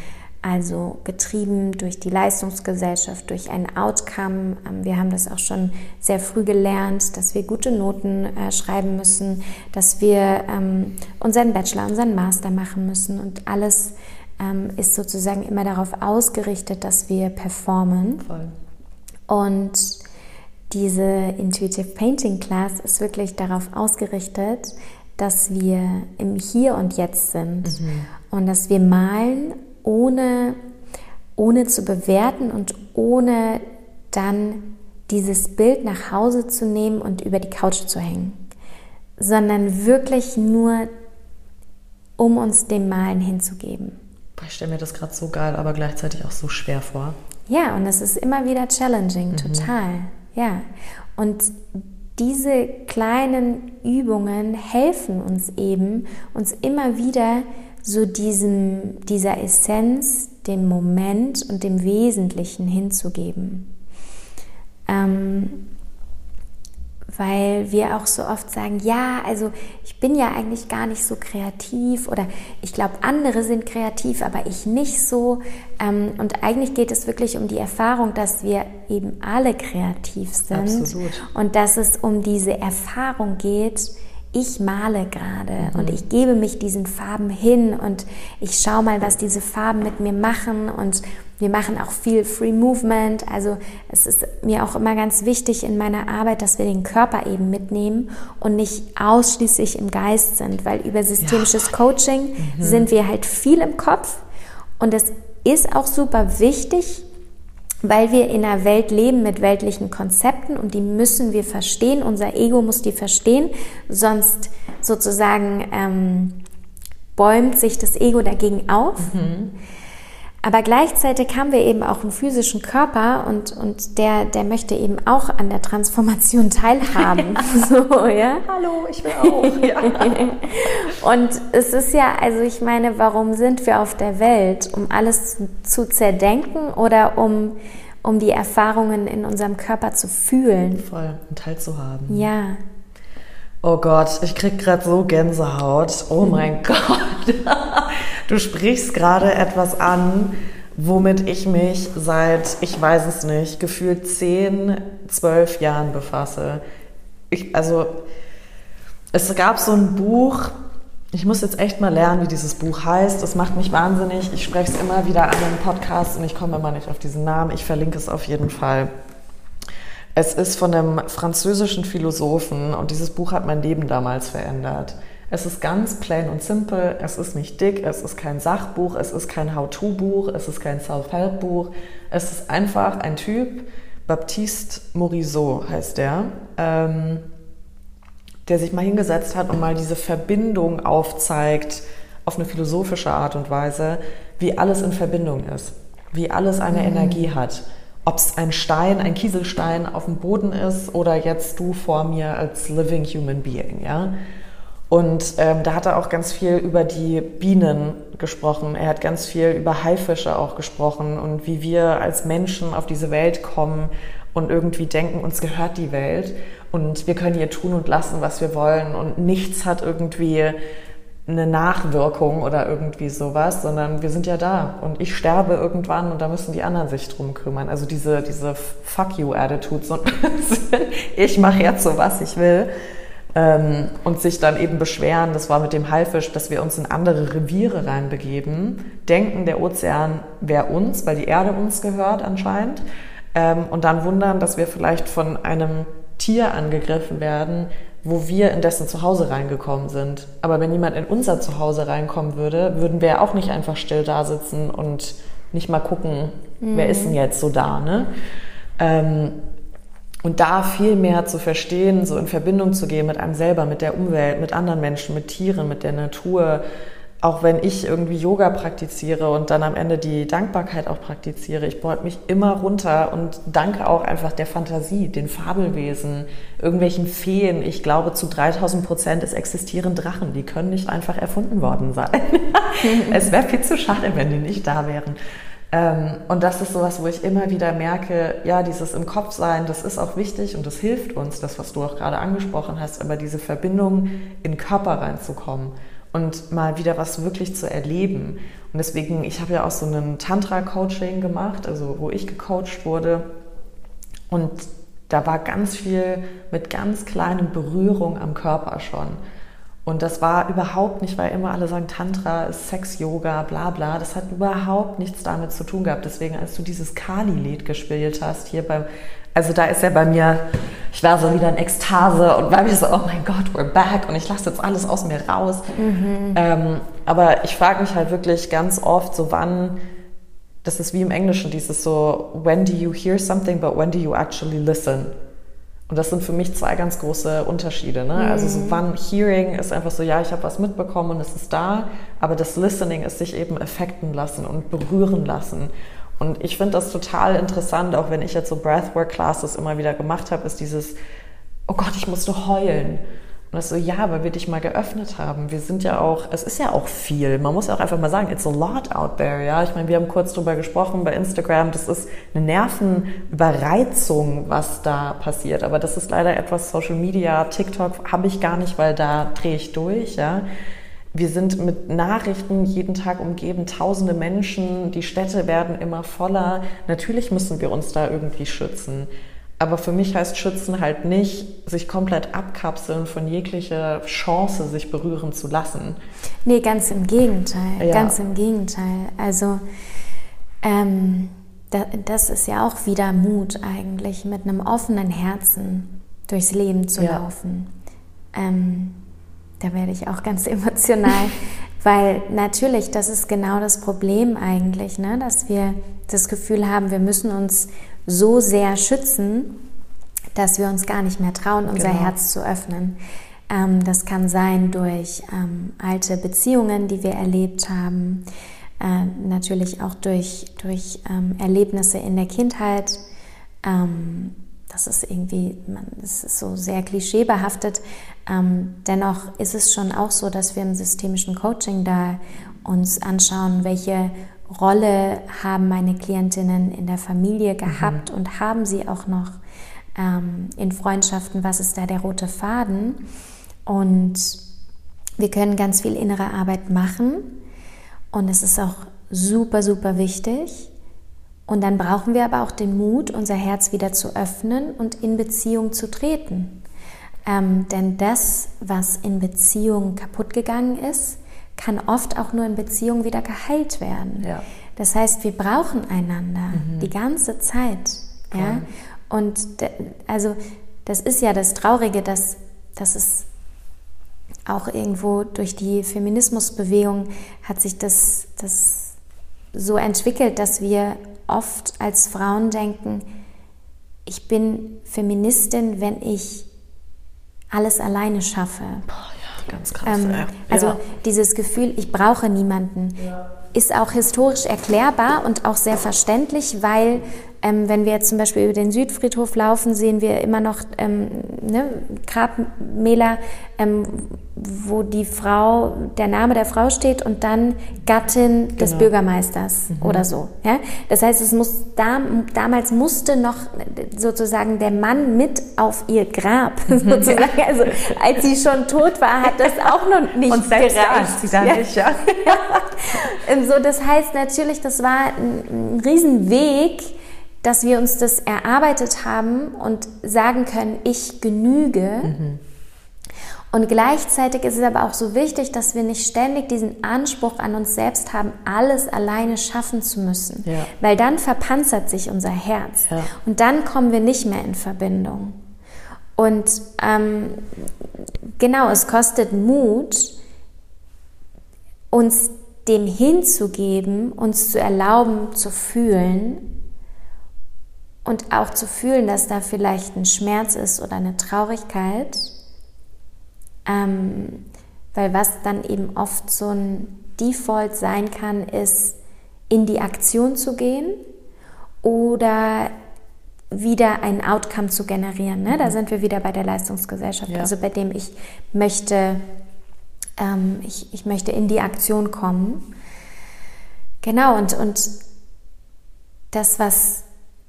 Also getrieben durch die Leistungsgesellschaft, durch ein Outcome. Ähm, wir haben das auch schon sehr früh gelernt, dass wir gute Noten äh, schreiben müssen, dass wir ähm, unseren Bachelor, unseren Master machen müssen und alles ähm, ist sozusagen immer darauf ausgerichtet, dass wir performen. Voll. Und diese Intuitive Painting Class ist wirklich darauf ausgerichtet, dass wir im Hier und Jetzt sind mhm. und dass wir malen ohne, ohne zu bewerten und ohne dann dieses Bild nach Hause zu nehmen und über die Couch zu hängen, sondern wirklich nur, um uns dem Malen hinzugeben. Ich stelle mir das gerade so geil, aber gleichzeitig auch so schwer vor. Ja, und es ist immer wieder challenging, mhm. total. Ja. Und diese kleinen Übungen helfen uns eben, uns immer wieder so diesem, dieser Essenz, dem Moment und dem Wesentlichen hinzugeben. Ähm, weil wir auch so oft sagen, ja, also ich bin ja eigentlich gar nicht so kreativ oder ich glaube, andere sind kreativ, aber ich nicht so. Ähm, und eigentlich geht es wirklich um die Erfahrung, dass wir eben alle kreativ sind Absolut. und dass es um diese Erfahrung geht, ich male gerade mhm. und ich gebe mich diesen Farben hin und ich schaue mal, was diese Farben mit mir machen und wir machen auch viel Free Movement. Also es ist mir auch immer ganz wichtig in meiner Arbeit, dass wir den Körper eben mitnehmen und nicht ausschließlich im Geist sind, weil über systemisches ja. Coaching mhm. sind wir halt viel im Kopf und es ist auch super wichtig, weil wir in einer Welt leben mit weltlichen Konzepten und die müssen wir verstehen. Unser Ego muss die verstehen, sonst sozusagen ähm, bäumt sich das Ego dagegen auf. Mhm. Aber gleichzeitig haben wir eben auch einen physischen Körper und, und der, der möchte eben auch an der Transformation teilhaben. so, ja? Hallo, ich will auch. Ja. und es ist ja, also ich meine, warum sind wir auf der Welt? Um alles zu zerdenken oder um, um die Erfahrungen in unserem Körper zu fühlen? Voll, einen Teil zu haben. Ja. Oh Gott, ich krieg gerade so Gänsehaut. Oh mein Gott. Du sprichst gerade etwas an, womit ich mich seit, ich weiß es nicht, gefühlt 10, 12 Jahren befasse. Ich, also, es gab so ein Buch, ich muss jetzt echt mal lernen, wie dieses Buch heißt. Es macht mich wahnsinnig. Ich spreche es immer wieder an im Podcast und ich komme immer nicht auf diesen Namen. Ich verlinke es auf jeden Fall. Es ist von einem französischen Philosophen und dieses Buch hat mein Leben damals verändert. Es ist ganz plain und simpel, es ist nicht dick, es ist kein Sachbuch, es ist kein How-to-Buch, es ist kein Self-Help-Buch. Es ist einfach ein Typ, Baptiste Morisot heißt der, ähm, der sich mal hingesetzt hat und mal diese Verbindung aufzeigt, auf eine philosophische Art und Weise, wie alles in Verbindung ist, wie alles eine mhm. Energie hat. Ob es ein Stein, ein Kieselstein auf dem Boden ist oder jetzt du vor mir als living human being, ja. Und ähm, da hat er auch ganz viel über die Bienen gesprochen. Er hat ganz viel über Haifische auch gesprochen und wie wir als Menschen auf diese Welt kommen und irgendwie denken, uns gehört die Welt und wir können hier tun und lassen, was wir wollen und nichts hat irgendwie eine Nachwirkung oder irgendwie sowas, sondern wir sind ja da und ich sterbe irgendwann und da müssen die anderen sich drum kümmern. Also diese, diese Fuck you Attitude, so ich mache jetzt so, was ich will ähm, und sich dann eben beschweren, das war mit dem Haifisch, dass wir uns in andere Reviere reinbegeben, denken, der Ozean wäre uns, weil die Erde uns gehört anscheinend, ähm, und dann wundern, dass wir vielleicht von einem Tier angegriffen werden, wo wir in dessen Zuhause reingekommen sind. Aber wenn jemand in unser Zuhause reinkommen würde, würden wir auch nicht einfach still da sitzen und nicht mal gucken, mhm. wer ist denn jetzt so da, ne? Ähm, und da viel mehr zu verstehen, so in Verbindung zu gehen mit einem selber, mit der Umwelt, mit anderen Menschen, mit Tieren, mit der Natur. Auch wenn ich irgendwie Yoga praktiziere und dann am Ende die Dankbarkeit auch praktiziere, ich beug mich immer runter und danke auch einfach der Fantasie, den Fabelwesen, irgendwelchen Feen. Ich glaube, zu 3000 Prozent es existieren Drachen. Die können nicht einfach erfunden worden sein. es wäre viel zu schade, wenn die nicht da wären. Ähm, und das ist sowas, wo ich immer wieder merke, ja, dieses im Kopf sein, das ist auch wichtig und das hilft uns, das, was du auch gerade angesprochen hast, aber diese Verbindung in den Körper reinzukommen und mal wieder was wirklich zu erleben. Und deswegen, ich habe ja auch so einen Tantra-Coaching gemacht, also wo ich gecoacht wurde. Und da war ganz viel mit ganz kleinen Berührungen am Körper schon. Und das war überhaupt nicht, weil immer alle sagen, Tantra ist Sex-Yoga, bla bla. Das hat überhaupt nichts damit zu tun gehabt. Deswegen, als du dieses Kali-Lied gespielt hast, hier beim, also da ist ja bei mir, ich war so wieder in Ekstase und war mir so, oh mein Gott, we're back und ich lasse jetzt alles aus mir raus. Mhm. Ähm, aber ich frage mich halt wirklich ganz oft, so wann, das ist wie im Englischen dieses so, when do you hear something, but when do you actually listen? Und das sind für mich zwei ganz große Unterschiede. Ne? Mhm. Also so wann Hearing ist einfach so, ja, ich habe was mitbekommen und es ist da, aber das Listening ist sich eben effekten lassen und berühren lassen. Und ich finde das total interessant, auch wenn ich jetzt so Breathwork-Classes immer wieder gemacht habe, ist dieses, oh Gott, ich musste heulen. Und das so, ja, weil wir dich mal geöffnet haben. Wir sind ja auch, es ist ja auch viel. Man muss ja auch einfach mal sagen, it's a lot out there, ja. Ich meine, wir haben kurz drüber gesprochen bei Instagram. Das ist eine Nervenüberreizung, was da passiert. Aber das ist leider etwas Social Media, TikTok habe ich gar nicht, weil da drehe ich durch, ja. Wir sind mit Nachrichten jeden Tag umgeben, tausende Menschen, die Städte werden immer voller. Natürlich müssen wir uns da irgendwie schützen. Aber für mich heißt Schützen halt nicht, sich komplett abkapseln von jeglicher Chance, sich berühren zu lassen. Nee, ganz im Gegenteil. Ja. Ganz im Gegenteil. Also ähm, da, das ist ja auch wieder Mut eigentlich, mit einem offenen Herzen durchs Leben zu ja. laufen. Ähm, da werde ich auch ganz emotional, weil natürlich, das ist genau das Problem eigentlich, ne? dass wir das Gefühl haben, wir müssen uns so sehr schützen, dass wir uns gar nicht mehr trauen, unser genau. Herz zu öffnen. Ähm, das kann sein durch ähm, alte Beziehungen, die wir erlebt haben, äh, natürlich auch durch, durch ähm, Erlebnisse in der Kindheit. Das ist irgendwie, man, das ist so sehr klischeebehaftet. Ähm, dennoch ist es schon auch so, dass wir im systemischen Coaching da uns anschauen, welche Rolle haben meine Klientinnen in der Familie gehabt mhm. und haben sie auch noch ähm, in Freundschaften, was ist da der rote Faden? Und wir können ganz viel innere Arbeit machen und es ist auch super, super wichtig. Und dann brauchen wir aber auch den Mut, unser Herz wieder zu öffnen und in Beziehung zu treten. Ähm, denn das, was in Beziehung kaputt gegangen ist, kann oft auch nur in Beziehung wieder geheilt werden. Ja. Das heißt, wir brauchen einander mhm. die ganze Zeit. Ja? Und also das ist ja das Traurige, dass, dass es auch irgendwo durch die Feminismusbewegung hat sich das, das so entwickelt, dass wir oft als Frauen denken, ich bin Feministin, wenn ich alles alleine schaffe. Boah, Ganz krass. Ähm, ja. Also dieses Gefühl, ich brauche niemanden, ja. ist auch historisch erklärbar und auch sehr verständlich, weil ähm, wenn wir jetzt zum Beispiel über den Südfriedhof laufen, sehen wir immer noch ähm, ne, Grabmäler, ähm, wo die Frau, der Name der Frau steht und dann Gattin genau. des Bürgermeisters mhm. oder so. Ja? Das heißt, es muss da, damals musste noch sozusagen der Mann mit auf ihr Grab mhm. sozusagen. Also als sie schon tot war, hat das auch noch nicht und gereicht. Sie da ja. nicht, ja. Ähm, so, das heißt natürlich, das war ein, ein Riesenweg, dass wir uns das erarbeitet haben und sagen können, ich genüge. Mhm. Und gleichzeitig ist es aber auch so wichtig, dass wir nicht ständig diesen Anspruch an uns selbst haben, alles alleine schaffen zu müssen. Ja. Weil dann verpanzert sich unser Herz. Ja. Und dann kommen wir nicht mehr in Verbindung. Und ähm, genau, es kostet Mut, uns dem hinzugeben, uns zu erlauben, zu fühlen und auch zu fühlen, dass da vielleicht ein Schmerz ist oder eine Traurigkeit, ähm, weil was dann eben oft so ein Default sein kann, ist in die Aktion zu gehen oder wieder ein Outcome zu generieren. Ne? Da mhm. sind wir wieder bei der Leistungsgesellschaft, ja. also bei dem ich möchte, ähm, ich, ich möchte in die Aktion kommen. Genau, und, und das, was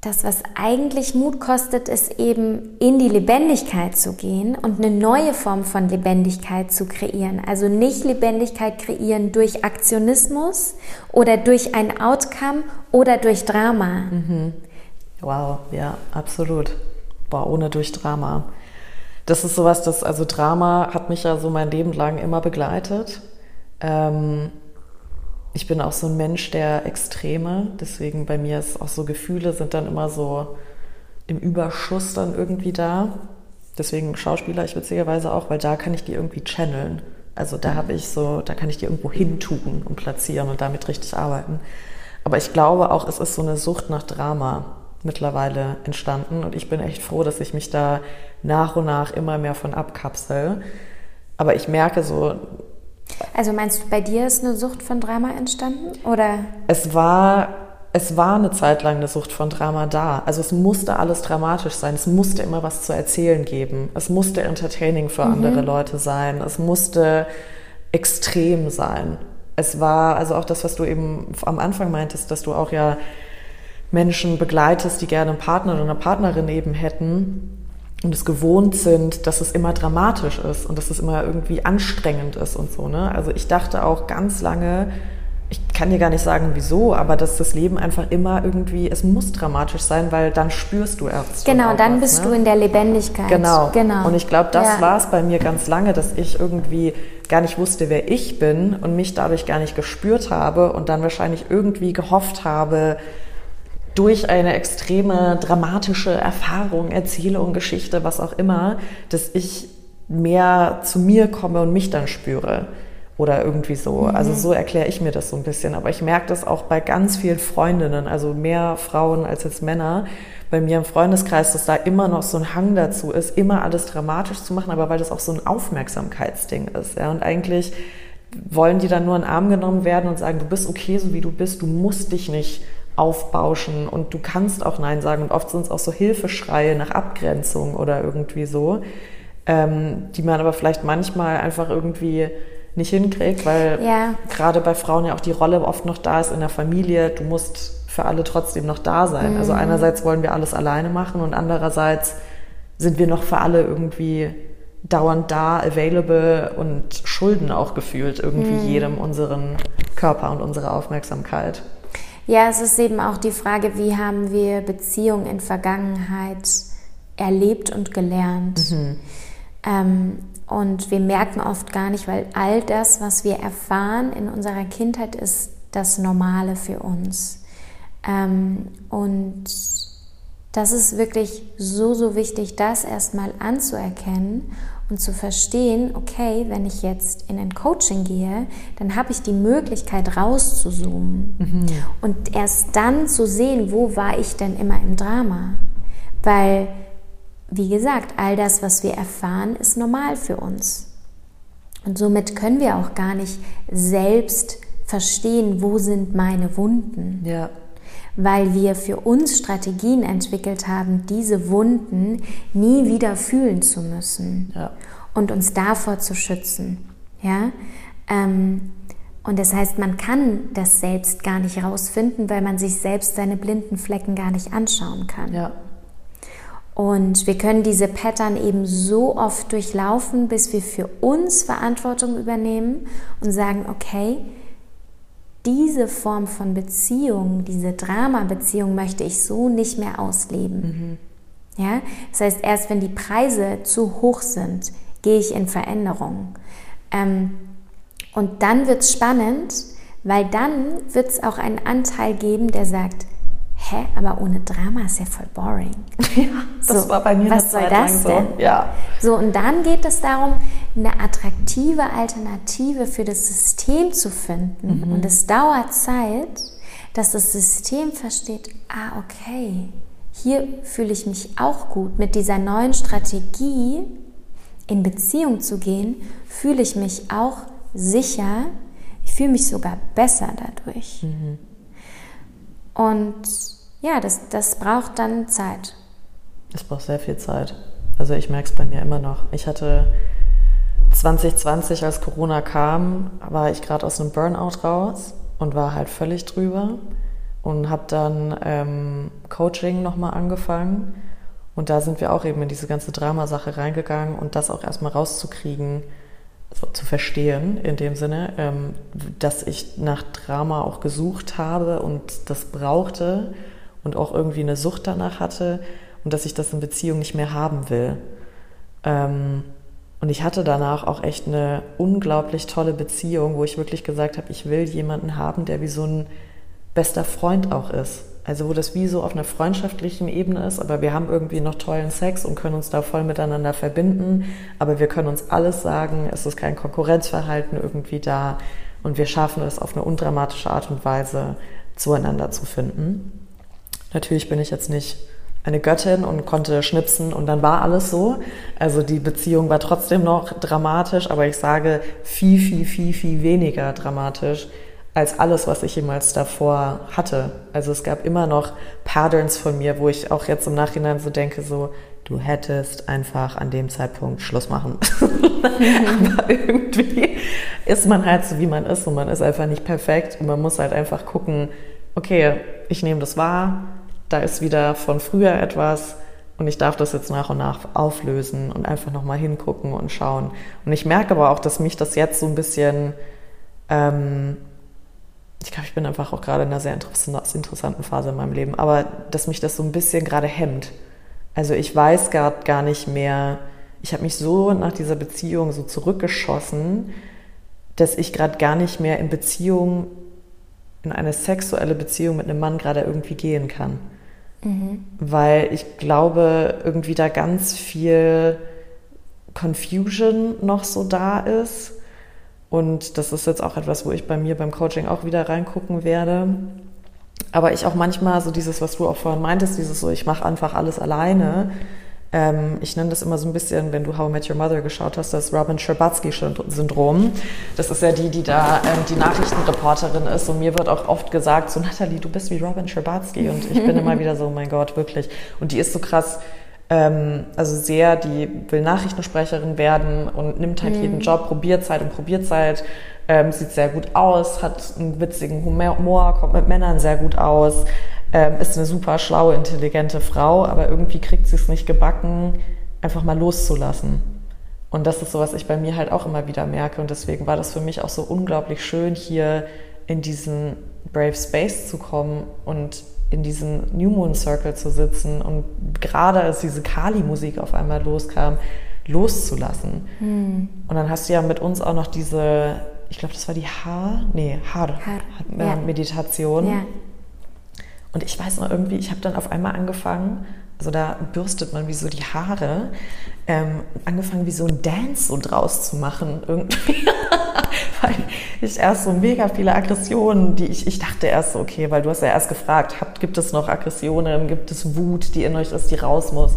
das, was eigentlich Mut kostet, ist eben in die Lebendigkeit zu gehen und eine neue Form von Lebendigkeit zu kreieren. Also nicht Lebendigkeit kreieren durch Aktionismus oder durch ein Outcome oder durch Drama. Mhm. Wow, ja, absolut. Boah, ohne durch Drama. Das ist sowas, das, also Drama hat mich ja so mein Leben lang immer begleitet. Ähm, ich bin auch so ein Mensch der Extreme, deswegen bei mir ist auch so Gefühle sind dann immer so im Überschuss dann irgendwie da. Deswegen Schauspieler ich witzigerweise auch, weil da kann ich die irgendwie channeln. Also da habe ich so, da kann ich die irgendwo hintun und platzieren und damit richtig arbeiten. Aber ich glaube auch, es ist so eine Sucht nach Drama mittlerweile entstanden und ich bin echt froh, dass ich mich da nach und nach immer mehr von abkapsel. Aber ich merke so, also meinst du, bei dir ist eine Sucht von Drama entstanden? Oder? Es war es war eine Zeit lang eine Sucht von Drama da. Also es musste alles dramatisch sein. Es musste immer was zu erzählen geben. Es musste entertaining für mhm. andere Leute sein. Es musste extrem sein. Es war also auch das, was du eben am Anfang meintest, dass du auch ja Menschen begleitest, die gerne einen Partner oder eine Partnerin eben hätten und es gewohnt sind, dass es immer dramatisch ist und dass es immer irgendwie anstrengend ist und so. Ne? Also ich dachte auch ganz lange, ich kann dir gar nicht sagen, wieso, aber dass das Leben einfach immer irgendwie, es muss dramatisch sein, weil dann spürst du erst. Genau, dann was, bist ne? du in der Lebendigkeit. Genau. genau. Und ich glaube, das ja. war es bei mir ganz lange, dass ich irgendwie gar nicht wusste, wer ich bin und mich dadurch gar nicht gespürt habe und dann wahrscheinlich irgendwie gehofft habe, durch eine extreme dramatische Erfahrung, Erzählung, Geschichte, was auch immer, dass ich mehr zu mir komme und mich dann spüre oder irgendwie so. Mhm. Also so erkläre ich mir das so ein bisschen. Aber ich merke das auch bei ganz vielen Freundinnen, also mehr Frauen als jetzt Männer, bei mir im Freundeskreis, dass da immer noch so ein Hang dazu ist, immer alles dramatisch zu machen, aber weil das auch so ein Aufmerksamkeitsding ist. Ja? Und eigentlich wollen die dann nur in den Arm genommen werden und sagen, du bist okay, so wie du bist, du musst dich nicht aufbauschen und du kannst auch Nein sagen. Und oft sind es auch so Hilfeschreie nach Abgrenzung oder irgendwie so, ähm, die man aber vielleicht manchmal einfach irgendwie nicht hinkriegt, weil ja. gerade bei Frauen ja auch die Rolle oft noch da ist in der Familie, du musst für alle trotzdem noch da sein. Also mhm. Also einerseits wollen wir alles alleine machen und andererseits sind wir noch für alle irgendwie dauernd da, available und schulden auch gefühlt irgendwie mhm. jedem unseren Körper und unsere Aufmerksamkeit. Ja, es ist eben auch die Frage, wie haben wir Beziehungen in Vergangenheit erlebt und gelernt. Mhm. Ähm, und wir merken oft gar nicht, weil all das, was wir erfahren in unserer Kindheit, ist das Normale für uns. Ähm, und das ist wirklich so, so wichtig, das erstmal anzuerkennen und zu verstehen, okay, wenn ich jetzt in ein Coaching gehe, dann habe ich die Möglichkeit rauszuzoomen mhm. und erst dann zu sehen, wo war ich denn immer im Drama. Weil wie gesagt, all das, was wir erfahren, ist normal für uns. Und somit können wir auch gar nicht selbst verstehen, wo sind meine Wunden. Ja. Weil wir für uns Strategien entwickelt haben, diese Wunden nie wieder fühlen zu müssen ja. und uns davor zu schützen. Ja? Ähm, und das heißt, man kann das selbst gar nicht rausfinden, weil man sich selbst seine blinden Flecken gar nicht anschauen kann. Ja. Und wir können diese Pattern eben so oft durchlaufen, bis wir für uns Verantwortung übernehmen und sagen, okay, diese Form von Beziehung, diese Drama-Beziehung möchte ich so nicht mehr ausleben. Mhm. Ja? Das heißt, erst wenn die Preise zu hoch sind, gehe ich in Veränderung. Ähm, und dann wird es spannend, weil dann wird es auch einen Anteil geben, der sagt, hä, aber ohne Drama ist ja voll boring. Ja, das so, war bei mir Was soll das so. denn? Ja. So, und dann geht es darum, eine attraktive Alternative für das System zu finden. Mhm. Und es dauert Zeit, dass das System versteht, ah, okay, hier fühle ich mich auch gut. Mit dieser neuen Strategie in Beziehung zu gehen, fühle ich mich auch sicher. Ich fühle mich sogar besser dadurch. Mhm. Und ja, das, das braucht dann Zeit. Es braucht sehr viel Zeit. Also ich merke es bei mir immer noch. Ich hatte 2020, als Corona kam, war ich gerade aus einem Burnout raus und war halt völlig drüber und habe dann ähm, Coaching nochmal angefangen. Und da sind wir auch eben in diese ganze Dramasache reingegangen und das auch erstmal rauszukriegen, so, zu verstehen in dem Sinne, ähm, dass ich nach Drama auch gesucht habe und das brauchte und auch irgendwie eine Sucht danach hatte und dass ich das in Beziehung nicht mehr haben will. Ähm, und ich hatte danach auch echt eine unglaublich tolle Beziehung, wo ich wirklich gesagt habe, ich will jemanden haben, der wie so ein bester Freund auch ist. Also wo das wie so auf einer freundschaftlichen Ebene ist, aber wir haben irgendwie noch tollen Sex und können uns da voll miteinander verbinden, aber wir können uns alles sagen, es ist kein Konkurrenzverhalten irgendwie da und wir schaffen es auf eine undramatische Art und Weise zueinander zu finden. Natürlich bin ich jetzt nicht eine Göttin und konnte schnipsen und dann war alles so. Also die Beziehung war trotzdem noch dramatisch, aber ich sage viel, viel, viel, viel weniger dramatisch als alles, was ich jemals davor hatte. Also es gab immer noch Patterns von mir, wo ich auch jetzt im Nachhinein so denke, so, du hättest einfach an dem Zeitpunkt Schluss machen. Aber irgendwie ist man halt so, wie man ist und man ist einfach nicht perfekt und man muss halt einfach gucken, okay, ich nehme das wahr, da ist wieder von früher etwas und ich darf das jetzt nach und nach auflösen und einfach nochmal hingucken und schauen. Und ich merke aber auch, dass mich das jetzt so ein bisschen, ähm, ich glaube, ich bin einfach auch gerade in einer sehr interessanten Phase in meinem Leben, aber dass mich das so ein bisschen gerade hemmt. Also ich weiß gerade gar nicht mehr, ich habe mich so nach dieser Beziehung so zurückgeschossen, dass ich gerade gar nicht mehr in Beziehung, in eine sexuelle Beziehung mit einem Mann gerade irgendwie gehen kann. Mhm. Weil ich glaube, irgendwie da ganz viel Confusion noch so da ist. Und das ist jetzt auch etwas, wo ich bei mir beim Coaching auch wieder reingucken werde aber ich auch manchmal so dieses, was du auch vorhin meintest, dieses so, ich mache einfach alles alleine. Ähm, ich nenne das immer so ein bisschen, wenn du How I Met Your Mother geschaut hast, das Robin Scherbatsky-Syndrom. Das ist ja die, die da ähm, die Nachrichtenreporterin ist. Und mir wird auch oft gesagt, so Nathalie, du bist wie Robin Scherbatsky. Und ich bin immer wieder so, oh mein Gott, wirklich. Und die ist so krass ähm, also sehr, die will Nachrichtensprecherin werden und nimmt halt mhm. jeden Job, probiert Zeit und probiert Zeit ähm, sieht sehr gut aus, hat einen witzigen Humor, kommt mit Männern sehr gut aus, ähm, ist eine super schlaue, intelligente Frau, aber irgendwie kriegt sie es nicht gebacken, einfach mal loszulassen. Und das ist so, was ich bei mir halt auch immer wieder merke. Und deswegen war das für mich auch so unglaublich schön, hier in diesen Brave Space zu kommen und in diesem New Moon Circle zu sitzen und gerade als diese Kali-Musik auf einmal loskam, loszulassen. Hm. Und dann hast du ja mit uns auch noch diese ich glaube, das war die Haar, nee, Haar, Haar. Ja. Meditation. Ja. Und ich weiß noch irgendwie, ich habe dann auf einmal angefangen, also da bürstet man wie so die Haare, ähm, angefangen wie so ein Dance so draus zu machen irgendwie. weil ich erst so mega viele Aggressionen, die ich, ich dachte erst so, okay, weil du hast ja erst gefragt, habt, gibt es noch Aggressionen, gibt es Wut, die in euch ist, die raus muss?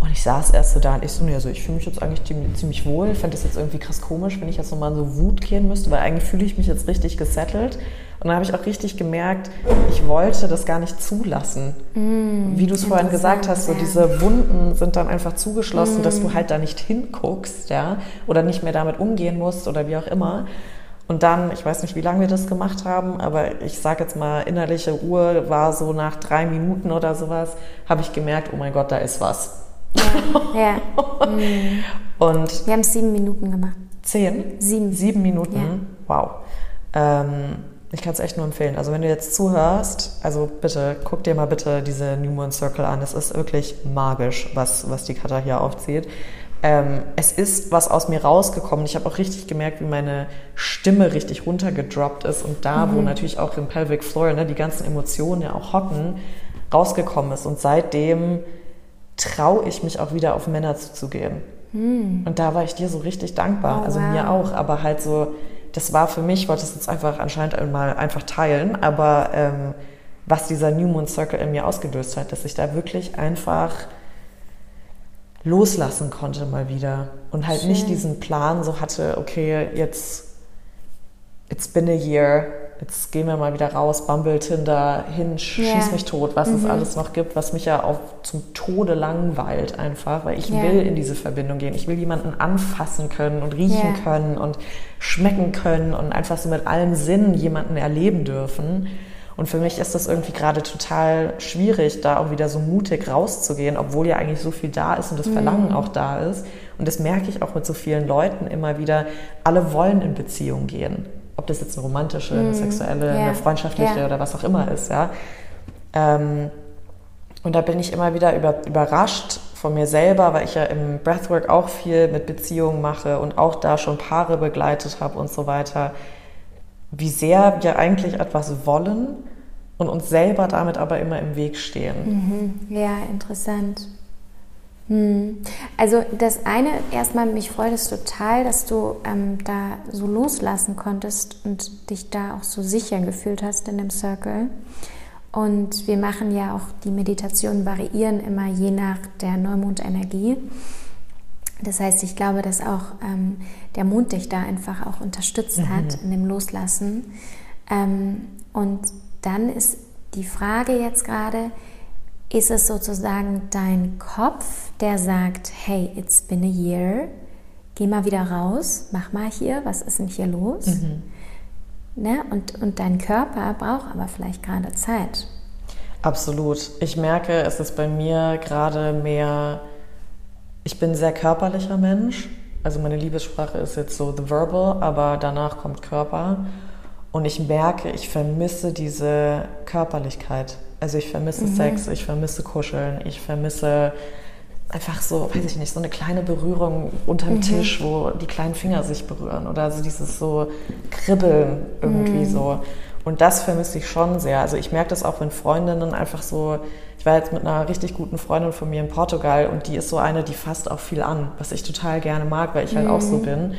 Und ich saß erst so da und ich so, nee, also ich fühle mich jetzt eigentlich ziemlich wohl. Fände das jetzt irgendwie krass komisch, wenn ich jetzt nochmal so Wut gehen müsste, weil eigentlich fühle ich mich jetzt richtig gesettelt. Und dann habe ich auch richtig gemerkt, ich wollte das gar nicht zulassen. Mm, Wie du es vorhin gesagt hast, so ja. diese Wunden sind dann einfach zugeschlossen, mm. dass du mm. halt da nicht hinguckst, ja, oder nicht mehr damit umgehen musst oder wie auch immer. Und dann, ich weiß nicht, wie lange wir das gemacht haben, aber ich sage jetzt mal, innerliche Uhr war so nach drei Minuten oder sowas, habe ich gemerkt, oh mein Gott, da ist was. Ja. ja. Mhm. Und wir haben sieben Minuten gemacht. Zehn? Sieben. Sieben Minuten? Ja. Wow. Ähm, ich kann es echt nur empfehlen. Also wenn du jetzt zuhörst, also bitte, guck dir mal bitte diese New Moon Circle an. Es ist wirklich magisch, was, was die Kata hier aufzieht. Ähm, es ist was aus mir rausgekommen. Ich habe auch richtig gemerkt, wie meine Stimme richtig runtergedroppt ist und da, mhm. wo natürlich auch im Pelvic Floor ne, die ganzen Emotionen ja auch hocken, rausgekommen ist. Und seitdem traue ich mich auch wieder auf Männer zuzugehen. Hm. Und da war ich dir so richtig dankbar. Oh, also wow. mir auch, aber halt so, das war für mich, ich wollte es jetzt einfach anscheinend mal einfach teilen, aber ähm, was dieser New Moon Circle in mir ausgelöst hat, dass ich da wirklich einfach loslassen konnte mal wieder und halt Schön. nicht diesen Plan so hatte, okay, jetzt it's been a year, jetzt gehen wir mal wieder raus, Bumble, Tinder, yeah. schieß mich tot, was mhm. es alles noch gibt, was mich ja auch zum Tode langweilt einfach, weil ich yeah. will in diese Verbindung gehen. Ich will jemanden anfassen können und riechen yeah. können und schmecken können und einfach so mit allen Sinnen jemanden erleben dürfen. Und für mich ist das irgendwie gerade total schwierig, da auch wieder so mutig rauszugehen, obwohl ja eigentlich so viel da ist und das Verlangen mhm. auch da ist. Und das merke ich auch mit so vielen Leuten immer wieder. Alle wollen in Beziehung gehen ob das jetzt eine romantische, eine mhm. sexuelle, ja. eine freundschaftliche ja. oder was auch immer ist, ja. Ähm, und da bin ich immer wieder über, überrascht von mir selber, weil ich ja im Breathwork auch viel mit Beziehungen mache und auch da schon Paare begleitet habe und so weiter, wie sehr wir eigentlich etwas wollen und uns selber damit aber immer im Weg stehen. Mhm. Ja, interessant. Hm. Also das eine, erstmal, mich freut es total, dass du ähm, da so loslassen konntest und dich da auch so sicher gefühlt hast in dem Circle. Und wir machen ja auch, die Meditationen variieren immer je nach der Neumondenergie. Das heißt, ich glaube, dass auch ähm, der Mond dich da einfach auch unterstützt mhm. hat in dem Loslassen. Ähm, und dann ist die Frage jetzt gerade, ist es sozusagen dein Kopf, der sagt, hey, it's been a year, geh mal wieder raus, mach mal hier, was ist denn hier los? Mhm. Ne? Und, und dein Körper braucht aber vielleicht gerade Zeit. Absolut. Ich merke, es ist bei mir gerade mehr, ich bin ein sehr körperlicher Mensch. Also meine Liebessprache ist jetzt so the verbal, aber danach kommt Körper. Und ich merke, ich vermisse diese Körperlichkeit. Also ich vermisse mhm. Sex, ich vermisse Kuscheln, ich vermisse einfach so, weiß ich nicht, so eine kleine Berührung unterm mhm. Tisch, wo die kleinen Finger sich berühren oder so dieses so Kribbeln irgendwie mhm. so. Und das vermisse ich schon sehr. Also ich merke das auch, wenn Freundinnen einfach so, ich war jetzt mit einer richtig guten Freundin von mir in Portugal und die ist so eine, die fasst auch viel an, was ich total gerne mag, weil ich halt auch so mhm. bin.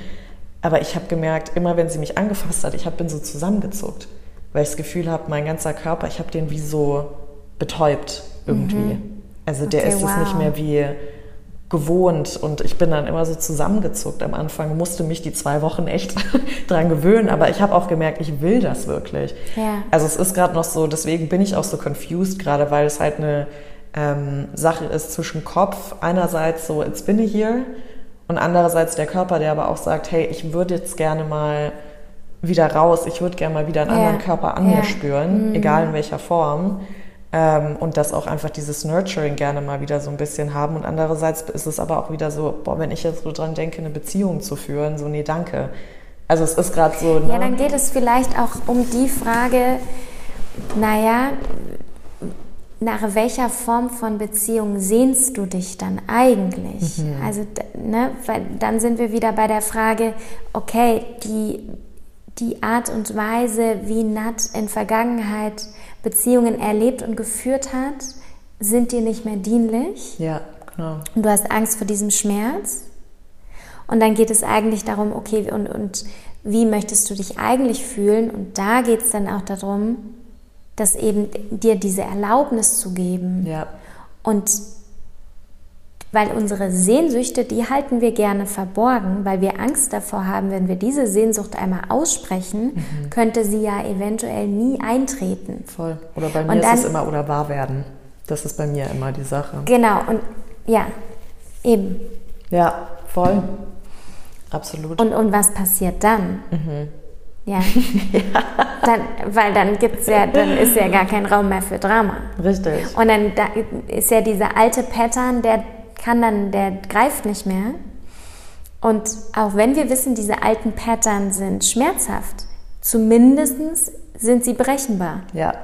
Aber ich habe gemerkt, immer wenn sie mich angefasst hat, ich hab, bin so zusammengezuckt, weil ich das Gefühl habe, mein ganzer Körper, ich habe den wie so betäubt irgendwie. Mhm. Also der okay, ist es wow. nicht mehr wie gewohnt und ich bin dann immer so zusammengezuckt am Anfang, musste mich die zwei Wochen echt dran gewöhnen, aber ich habe auch gemerkt, ich will das wirklich. Ja. Also es ist gerade noch so, deswegen bin ich auch so confused gerade, weil es halt eine ähm, Sache ist zwischen Kopf, einerseits so, it's been a year und andererseits der Körper, der aber auch sagt, hey, ich würde jetzt gerne mal wieder raus, ich würde gerne mal wieder einen ja. anderen Körper an mir spüren, mhm. egal in welcher Form. Ähm, und das auch einfach dieses Nurturing gerne mal wieder so ein bisschen haben. Und andererseits ist es aber auch wieder so, boah, wenn ich jetzt so dran denke, eine Beziehung zu führen, so, nee, danke. Also es ist gerade so. Ne? Ja, dann geht es vielleicht auch um die Frage, naja, nach welcher Form von Beziehung sehnst du dich dann eigentlich? Mhm. Also, ne, weil dann sind wir wieder bei der Frage, okay, die, die Art und Weise, wie Nat in Vergangenheit Beziehungen erlebt und geführt hat, sind dir nicht mehr dienlich. Ja, genau. Und du hast Angst vor diesem Schmerz. Und dann geht es eigentlich darum, okay, und, und wie möchtest du dich eigentlich fühlen? Und da geht es dann auch darum, dass eben dir diese Erlaubnis zu geben. Ja. Und weil unsere Sehnsüchte, die halten wir gerne verborgen, weil wir Angst davor haben, wenn wir diese Sehnsucht einmal aussprechen, mhm. könnte sie ja eventuell nie eintreten. Voll. Oder bei mir und ist dann, es immer oder wahr werden. Das ist bei mir immer die Sache. Genau, und ja, eben. Ja, voll. Absolut. Und, und was passiert dann? Mhm. Ja. ja. Dann, weil dann gibt's ja, dann ist ja gar kein Raum mehr für Drama. Richtig. Und dann da ist ja dieser alte Pattern, der kann dann, der greift nicht mehr. Und auch wenn wir wissen, diese alten Pattern sind schmerzhaft, zumindest sind sie berechenbar. Ja.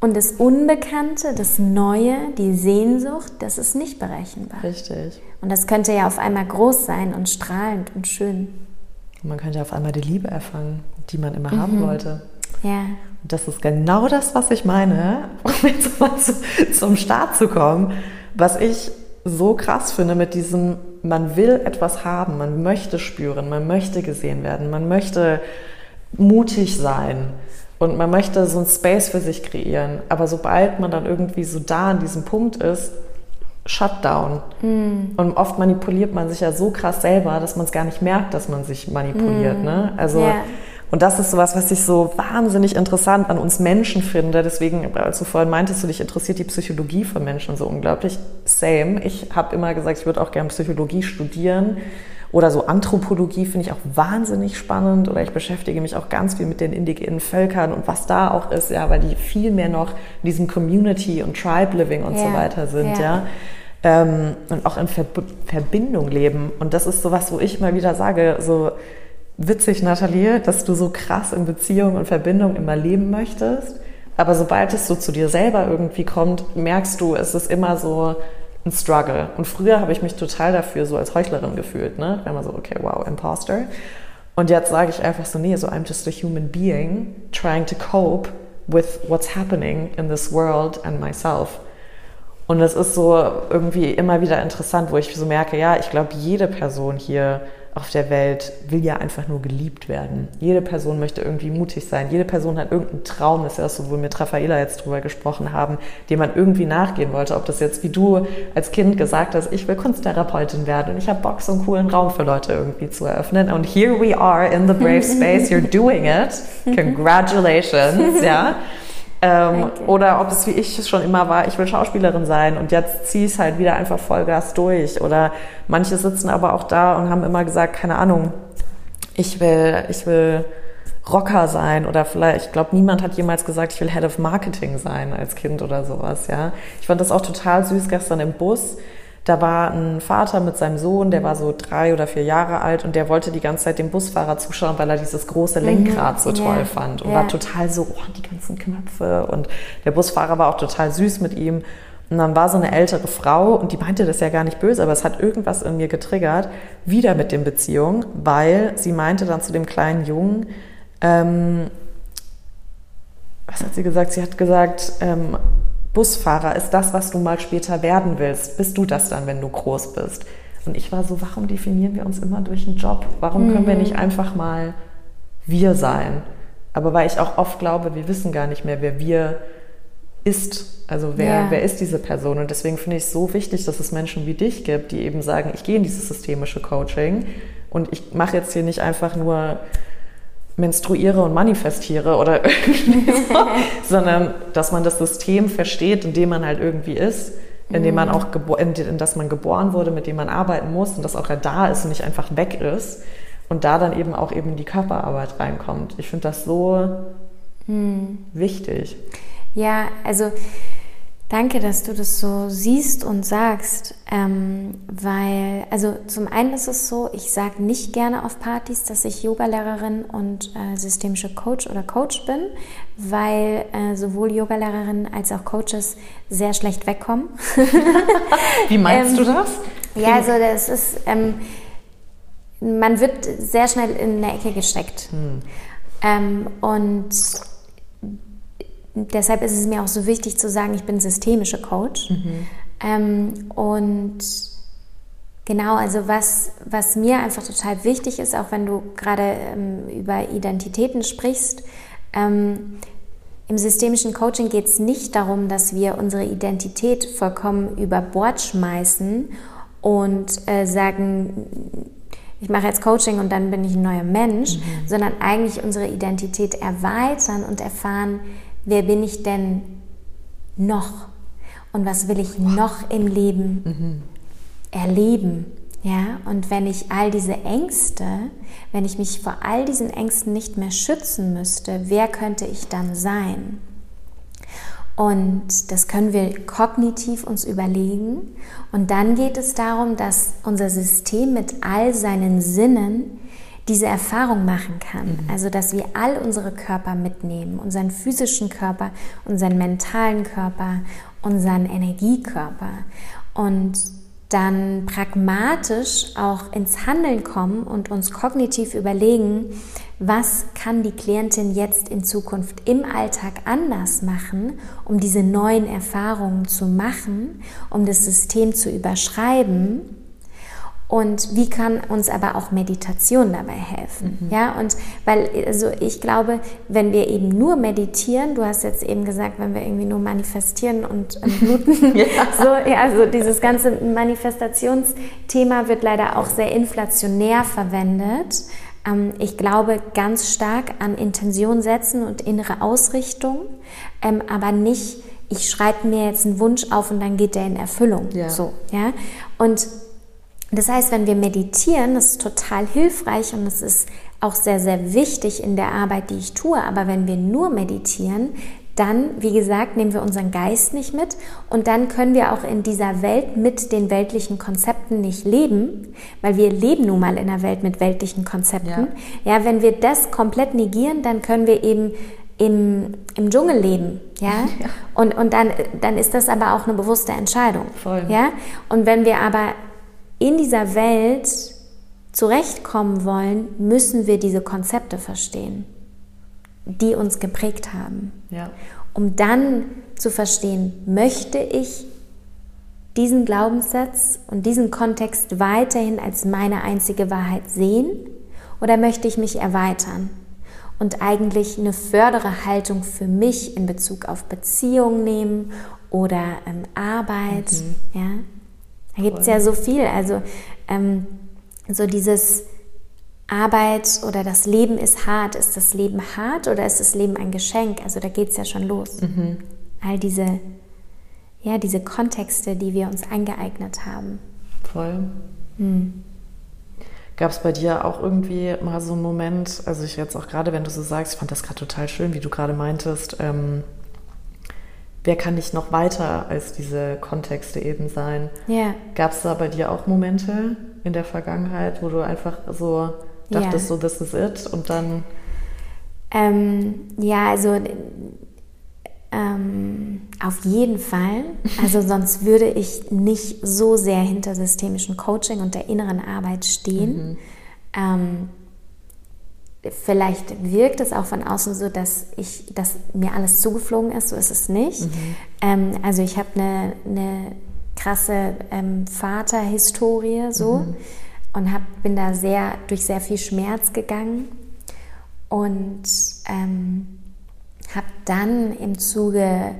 Und das Unbekannte, das Neue, die Sehnsucht, das ist nicht berechenbar. Richtig. Und das könnte ja auf einmal groß sein und strahlend und schön. Und man könnte auf einmal die Liebe erfangen, die man immer mhm. haben wollte. Ja. Und das ist genau das, was ich meine, um jetzt mal zu, zum Start zu kommen, was ich so krass finde mit diesem, man will etwas haben, man möchte spüren, man möchte gesehen werden, man möchte mutig sein und man möchte so ein Space für sich kreieren. Aber sobald man dann irgendwie so da an diesem Punkt ist, Shutdown. Mm. Und oft manipuliert man sich ja so krass selber, dass man es gar nicht merkt, dass man sich manipuliert. Mm. Ne? Also yeah. Und das ist sowas, was ich so wahnsinnig interessant an uns Menschen finde. Deswegen, als du vorhin meintest, du dich interessiert die Psychologie von Menschen so unglaublich. Same. Ich habe immer gesagt, ich würde auch gerne Psychologie studieren. Oder so Anthropologie finde ich auch wahnsinnig spannend. Oder ich beschäftige mich auch ganz viel mit den indigenen Völkern und was da auch ist, ja, weil die viel mehr noch in diesem Community und Tribe Living und ja, so weiter sind, ja. ja. Ähm, und auch in Ver Verbindung leben. Und das ist sowas, wo ich immer wieder sage, so, witzig, Nathalie, dass du so krass in Beziehung und Verbindung immer leben möchtest. Aber sobald es so zu dir selber irgendwie kommt, merkst du, es ist immer so ein Struggle. Und früher habe ich mich total dafür so als Heuchlerin gefühlt. Ne? War immer so, okay, wow, Imposter. Und jetzt sage ich einfach so, nee, so I'm just a human being trying to cope with what's happening in this world and myself. Und es ist so irgendwie immer wieder interessant, wo ich so merke, ja, ich glaube, jede Person hier auf der Welt will ja einfach nur geliebt werden. Jede Person möchte irgendwie mutig sein. Jede Person hat irgendeinen Traum, das ist ja so, wo wir mit Raffaela jetzt drüber gesprochen haben, dem man irgendwie nachgehen wollte. Ob das jetzt wie du als Kind gesagt hast, ich will Kunsttherapeutin werden und ich habe Bock, so einen coolen Raum für Leute irgendwie zu eröffnen. Und here we are in the brave space, you're doing it. Congratulations, ja. Ähm, oder ob es wie ich es schon immer war, ich will Schauspielerin sein und jetzt ziehe ich es halt wieder einfach Vollgas durch. Oder manche sitzen aber auch da und haben immer gesagt, keine Ahnung, ich will, ich will Rocker sein oder vielleicht, ich glaube, niemand hat jemals gesagt, ich will Head of Marketing sein als Kind oder sowas, ja. Ich fand das auch total süß gestern im Bus da war ein Vater mit seinem Sohn, der war so drei oder vier Jahre alt und der wollte die ganze Zeit dem Busfahrer zuschauen, weil er dieses große mhm. Lenkrad so toll yeah. fand und yeah. war total so, oh, die ganzen Knöpfe. Und der Busfahrer war auch total süß mit ihm. Und dann war so eine ältere Frau und die meinte das ja gar nicht böse, aber es hat irgendwas in mir getriggert, wieder mit den Beziehungen, weil sie meinte dann zu dem kleinen Jungen, ähm, was hat sie gesagt? Sie hat gesagt, ähm, Busfahrer ist das, was du mal später werden willst. Bist du das dann, wenn du groß bist? Und ich war so, warum definieren wir uns immer durch einen Job? Warum können wir mhm. nicht einfach mal wir sein? Aber weil ich auch oft glaube, wir wissen gar nicht mehr, wer wir ist. Also wer, yeah. wer ist diese Person? Und deswegen finde ich es so wichtig, dass es Menschen wie dich gibt, die eben sagen, ich gehe in dieses systemische Coaching und ich mache jetzt hier nicht einfach nur menstruiere und manifestiere oder irgendwie so, sondern dass man das System versteht, in dem man halt irgendwie ist, in dem man mhm. auch in, in das man geboren wurde, mit dem man arbeiten muss und dass auch er da ist und nicht einfach weg ist und da dann eben auch eben die Körperarbeit reinkommt. Ich finde das so hm. wichtig. Ja, also Danke, dass du das so siehst und sagst, ähm, weil, also zum einen ist es so, ich sage nicht gerne auf Partys, dass ich Yogalehrerin und äh, systemische Coach oder Coach bin, weil äh, sowohl Yogalehrerin als auch Coaches sehr schlecht wegkommen. Wie meinst ähm, du das? Ja, also das ist, ähm, man wird sehr schnell in eine Ecke gesteckt. Hm. Ähm, und deshalb ist es mir auch so wichtig zu sagen, ich bin systemische Coach. Mhm. Ähm, und genau, also was, was mir einfach total wichtig ist, auch wenn du gerade ähm, über Identitäten sprichst, ähm, im systemischen Coaching geht es nicht darum, dass wir unsere Identität vollkommen über Bord schmeißen und äh, sagen, ich mache jetzt Coaching und dann bin ich ein neuer Mensch, mhm. sondern eigentlich unsere Identität erweitern und erfahren, wer bin ich denn noch und was will ich noch im Leben mhm. erleben. Ja, und wenn ich all diese Ängste, wenn ich mich vor all diesen Ängsten nicht mehr schützen müsste, wer könnte ich dann sein? Und das können wir kognitiv uns überlegen. Und dann geht es darum, dass unser System mit all seinen Sinnen diese Erfahrung machen kann. Mhm. Also, dass wir all unsere Körper mitnehmen, unseren physischen Körper, unseren mentalen Körper, unseren Energiekörper und dann pragmatisch auch ins Handeln kommen und uns kognitiv überlegen, was kann die Klientin jetzt in Zukunft im Alltag anders machen, um diese neuen Erfahrungen zu machen, um das System zu überschreiben und wie kann uns aber auch Meditation dabei helfen? Mhm. Ja, und weil, also ich glaube, wenn wir eben nur meditieren, du hast jetzt eben gesagt, wenn wir irgendwie nur manifestieren und bluten, ja. so, ja, also dieses ganze Manifestationsthema wird leider auch sehr inflationär verwendet. Ähm, ich glaube ganz stark an Intention setzen und innere Ausrichtung, ähm, aber nicht, ich schreibe mir jetzt einen Wunsch auf und dann geht der in Erfüllung. Ja. So, ja. Und das heißt, wenn wir meditieren, das ist total hilfreich und es ist auch sehr, sehr wichtig in der Arbeit, die ich tue. Aber wenn wir nur meditieren, dann, wie gesagt, nehmen wir unseren Geist nicht mit und dann können wir auch in dieser Welt mit den weltlichen Konzepten nicht leben, weil wir leben nun mal in einer Welt mit weltlichen Konzepten. Ja, ja wenn wir das komplett negieren, dann können wir eben im, im Dschungel leben, ja? ja. Und, und dann, dann ist das aber auch eine bewusste Entscheidung. Voll. Ja? Und wenn wir aber in dieser Welt zurechtkommen wollen, müssen wir diese Konzepte verstehen, die uns geprägt haben. Ja. Um dann zu verstehen, möchte ich diesen Glaubenssatz und diesen Kontext weiterhin als meine einzige Wahrheit sehen oder möchte ich mich erweitern und eigentlich eine fördere Haltung für mich in Bezug auf Beziehungen nehmen oder ähm, Arbeit? Mhm. Ja, da gibt es ja so viel. Also ähm, so dieses Arbeit oder das Leben ist hart. Ist das Leben hart oder ist das Leben ein Geschenk? Also da geht es ja schon los. Mhm. All diese, ja, diese Kontexte, die wir uns angeeignet haben. Voll. Mhm. Gab es bei dir auch irgendwie mal so einen Moment, also ich jetzt auch gerade, wenn du so sagst, ich fand das gerade total schön, wie du gerade meintest, ähm, wer kann nicht noch weiter als diese Kontexte eben sein? Ja. Gab es da bei dir auch Momente in der Vergangenheit, wo du einfach so dachtest, ja. so this is it und dann... Ähm, ja, also ähm, auf jeden Fall. Also sonst würde ich nicht so sehr hinter systemischem Coaching und der inneren Arbeit stehen. Mhm. Ähm, vielleicht wirkt es auch von außen so, dass ich, dass mir alles zugeflogen ist. So ist es nicht. Mhm. Ähm, also ich habe eine, eine krasse ähm, Vaterhistorie so mhm. und hab, bin da sehr durch sehr viel Schmerz gegangen und ähm, habe dann im Zuge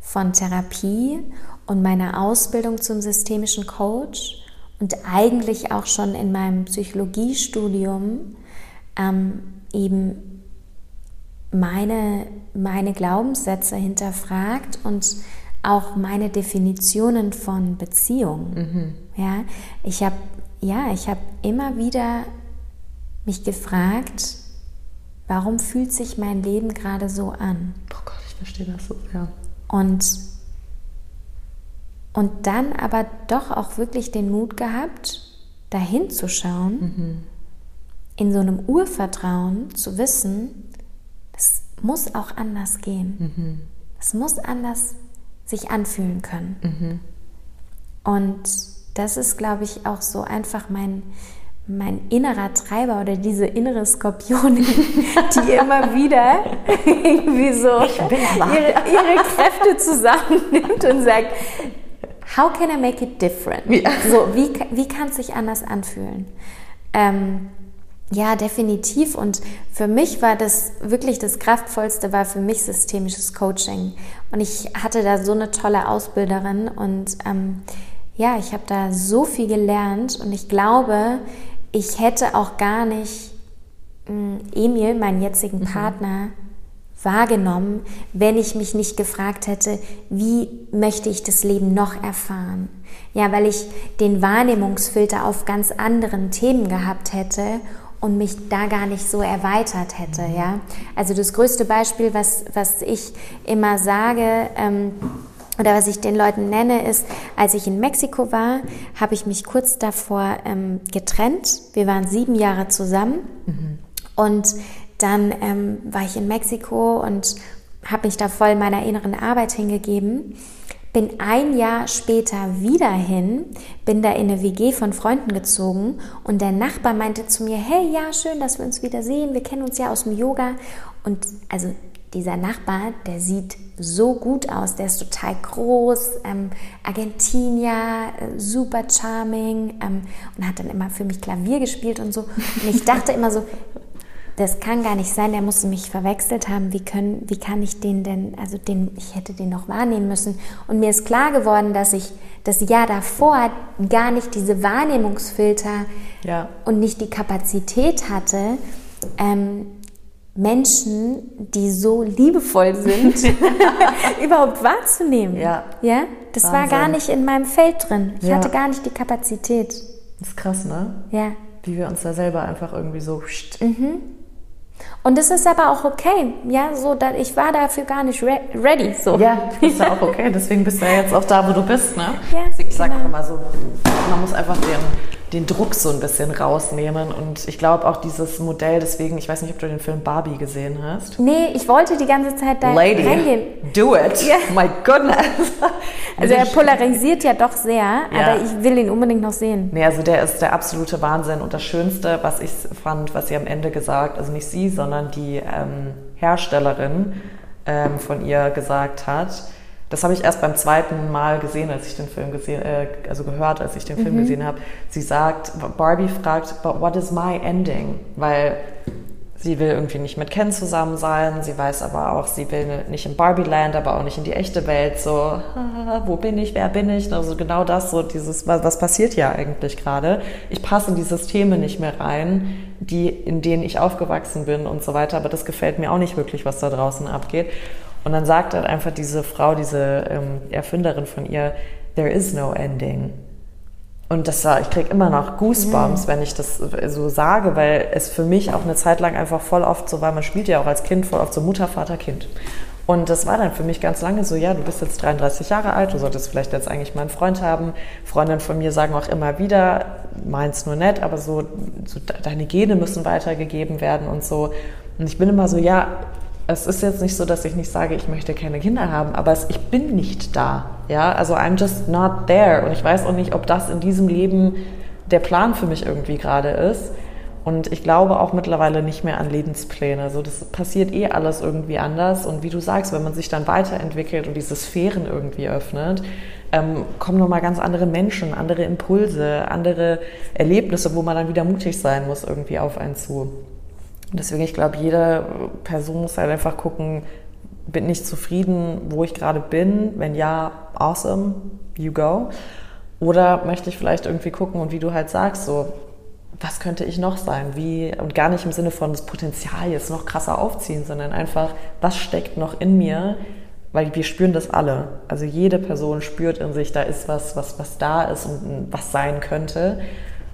von Therapie und meiner Ausbildung zum systemischen Coach und eigentlich auch schon in meinem Psychologiestudium ähm, eben meine, meine Glaubenssätze hinterfragt und auch meine Definitionen von Beziehung. Mhm. Ja, ich habe ja, ich habe immer wieder mich gefragt, warum fühlt sich mein Leben gerade so an? Oh Gott, ich verstehe das so, ja. Und, und dann aber doch auch wirklich den Mut gehabt, dahin zu schauen, mhm. In so einem Urvertrauen zu wissen, es muss auch anders gehen. Es mhm. muss anders sich anfühlen können. Mhm. Und das ist, glaube ich, auch so einfach mein, mein innerer Treiber oder diese innere Skorpionin, die immer wieder irgendwie so ihre, ihre, Kräfte zusammennimmt und sagt, how can I make it different? Ja. So, wie, wie kann es sich anders anfühlen? Ähm, ja, definitiv. Und für mich war das wirklich das Kraftvollste, war für mich systemisches Coaching. Und ich hatte da so eine tolle Ausbilderin und ähm, ja, ich habe da so viel gelernt und ich glaube, ich hätte auch gar nicht hm, Emil, meinen jetzigen mhm. Partner, wahrgenommen, wenn ich mich nicht gefragt hätte, wie möchte ich das Leben noch erfahren? Ja, weil ich den Wahrnehmungsfilter auf ganz anderen Themen gehabt hätte und mich da gar nicht so erweitert hätte, ja. Also das größte Beispiel, was, was ich immer sage, ähm, oder was ich den Leuten nenne, ist, als ich in Mexiko war, habe ich mich kurz davor ähm, getrennt. Wir waren sieben Jahre zusammen. Mhm. Und dann ähm, war ich in Mexiko und habe mich da voll meiner inneren Arbeit hingegeben. Bin ein Jahr später wieder hin, bin da in eine WG von Freunden gezogen und der Nachbar meinte zu mir, hey, ja, schön, dass wir uns wieder sehen, wir kennen uns ja aus dem Yoga. Und also dieser Nachbar, der sieht so gut aus, der ist total groß, ähm, Argentinier, äh, super charming ähm, und hat dann immer für mich Klavier gespielt und so. Und ich dachte immer so, das kann gar nicht sein, der muss mich verwechselt haben. Wie, können, wie kann ich den denn, also den, ich hätte den noch wahrnehmen müssen. Und mir ist klar geworden, dass ich das Jahr davor gar nicht diese Wahrnehmungsfilter ja. und nicht die Kapazität hatte, ähm, Menschen, die so liebevoll sind, überhaupt wahrzunehmen. Ja. ja? Das Wahnsinn. war gar nicht in meinem Feld drin. Ich ja. hatte gar nicht die Kapazität. Das ist krass, ne? Ja. Wie wir uns da selber einfach irgendwie so. Mhm. Und es ist aber auch okay, ja, so, da, ich war dafür gar nicht re ready, so. Ja, das ist ja auch okay, deswegen bist du ja jetzt auch da, wo du bist, ne? Ja, ich sag genau. immer so, man muss einfach den den Druck so ein bisschen rausnehmen. Und ich glaube auch dieses Modell, deswegen, ich weiß nicht, ob du den Film Barbie gesehen hast. Nee, ich wollte die ganze Zeit da Lady, reingehen. Do it. Yeah. My goodness. Also er polarisiert ja doch sehr, ja. aber ich will ihn unbedingt noch sehen. Nee, also der ist der absolute Wahnsinn. Und das Schönste, was ich fand, was sie am Ende gesagt, also nicht sie, sondern die ähm, Herstellerin ähm, von ihr gesagt hat, Das habe ich erst beim zweiten Mal gesehen, als ich den Film gesehen, äh, also gehört, als ich den Film mhm. gesehen habe. Sie sagt, Barbie fragt, but what is my ending? Weil sie will irgendwie nicht mit Ken zusammen sein. Sie weiß aber auch, sie will nicht in Barbie-Land, aber auch nicht in die echte Welt. So, wo bin ich? Wer bin ich? Also genau das, so dieses, was, was passiert ja eigentlich gerade? Ich passe in die Systeme nicht mehr rein, die, in denen ich aufgewachsen bin und so weiter. Aber das gefällt mir auch nicht wirklich, was da draußen abgeht. Und dann sagt halt einfach diese Frau, diese ähm, Erfinderin von ihr, there is no ending. Und das war, ich kriege immer noch Goosebumps, mhm. wenn ich das so sage, weil es für mich auch eine Zeit lang einfach voll oft so war, man spielt ja auch als Kind voll oft so Mutter, Vater, Kind. Und das war dann für mich ganz lange so, ja, du bist jetzt 33 Jahre alt, du solltest vielleicht jetzt eigentlich mal einen Freund haben. Freundinnen von mir sagen auch immer wieder, meins nur nett, aber so, so deine Gene müssen weitergegeben werden und so. Und ich bin immer so, ja, es ist jetzt nicht so, dass ich nicht sage, ich möchte keine Kinder haben, aber es, ich bin nicht da. Ja, also I'm just not there. Und ich weiß auch nicht, ob das in diesem Leben der Plan für mich irgendwie gerade ist. Und ich glaube auch mittlerweile nicht mehr an Lebenspläne. Also das passiert eh alles irgendwie anders. Und wie du sagst, wenn man sich dann weiterentwickelt und diese Sphären irgendwie öffnet, ähm, kommen nochmal ganz andere Menschen, andere Impulse, andere Erlebnisse, wo man dann wieder mutig sein muss, irgendwie auf einen zu. Deswegen, ich glaube, jede Person muss halt einfach gucken, bin ich zufrieden, wo ich gerade bin? Wenn ja, awesome, you go. Oder möchte ich vielleicht irgendwie gucken und wie du halt sagst, so, was könnte ich noch sein? Wie, und gar nicht im Sinne von das Potenzial jetzt noch krasser aufziehen, sondern einfach, was steckt noch in mir? Weil wir spüren das alle. Also jede Person spürt in sich, da ist was, was, was da ist und was sein könnte.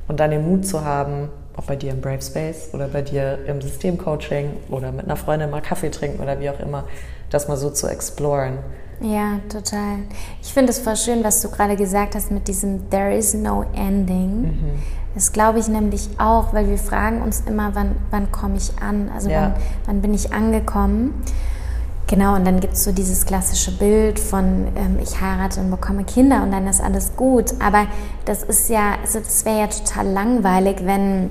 Und dann den Mut zu haben, auch bei dir im Brave Space oder bei dir im Systemcoaching oder mit einer Freundin mal Kaffee trinken oder wie auch immer, das mal so zu exploren. Ja, total. Ich finde es voll schön, was du gerade gesagt hast mit diesem There is no ending. Mhm. Das glaube ich nämlich auch, weil wir fragen uns immer, wann, wann komme ich an? Also ja. wann, wann bin ich angekommen? Genau, und dann gibt es so dieses klassische Bild von ähm, ich heirate und bekomme Kinder und dann ist alles gut. Aber das ist ja, also das wäre ja total langweilig, wenn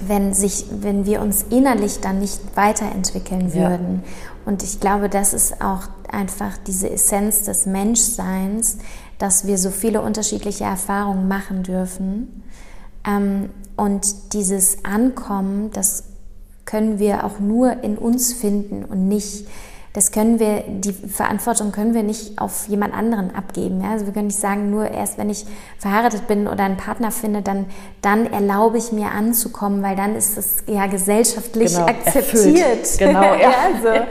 wenn, sich, wenn wir uns innerlich dann nicht weiterentwickeln würden. Ja. Und ich glaube, das ist auch einfach diese Essenz des Menschseins, dass wir so viele unterschiedliche Erfahrungen machen dürfen. Ähm, und dieses Ankommen, das können wir auch nur in uns finden und nicht das können wir, die Verantwortung können wir nicht auf jemand anderen abgeben. Ja? Also wir können nicht sagen, nur erst wenn ich verheiratet bin oder einen Partner finde, dann, dann erlaube ich mir anzukommen, weil dann ist es ja gesellschaftlich genau, akzeptiert. Erfüllt. Genau, ja. ja, so. ja.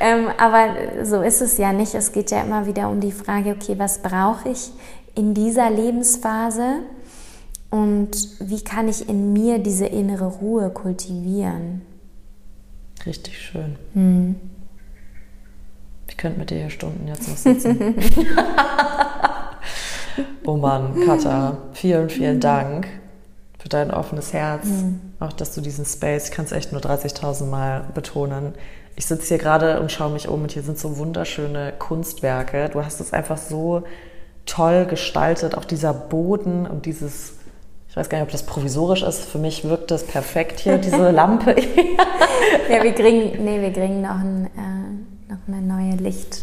Ähm, aber so ist es ja nicht. Es geht ja immer wieder um die Frage, okay, was brauche ich in dieser Lebensphase? Und wie kann ich in mir diese innere Ruhe kultivieren? Richtig schön. Hm. Ich könnte mit dir hier Stunden jetzt noch sitzen. oh Mann, Katha, vielen, vielen Dank für dein offenes Herz. Mhm. Auch, dass du diesen Space, ich kann es echt nur 30.000 Mal betonen. Ich sitze hier gerade und schaue mich um und hier sind so wunderschöne Kunstwerke. Du hast es einfach so toll gestaltet. Auch dieser Boden und dieses, ich weiß gar nicht, ob das provisorisch ist. Für mich wirkt das perfekt hier, diese Lampe. ja, wir kriegen, nee, wir kriegen noch ein, äh noch eine neue Licht,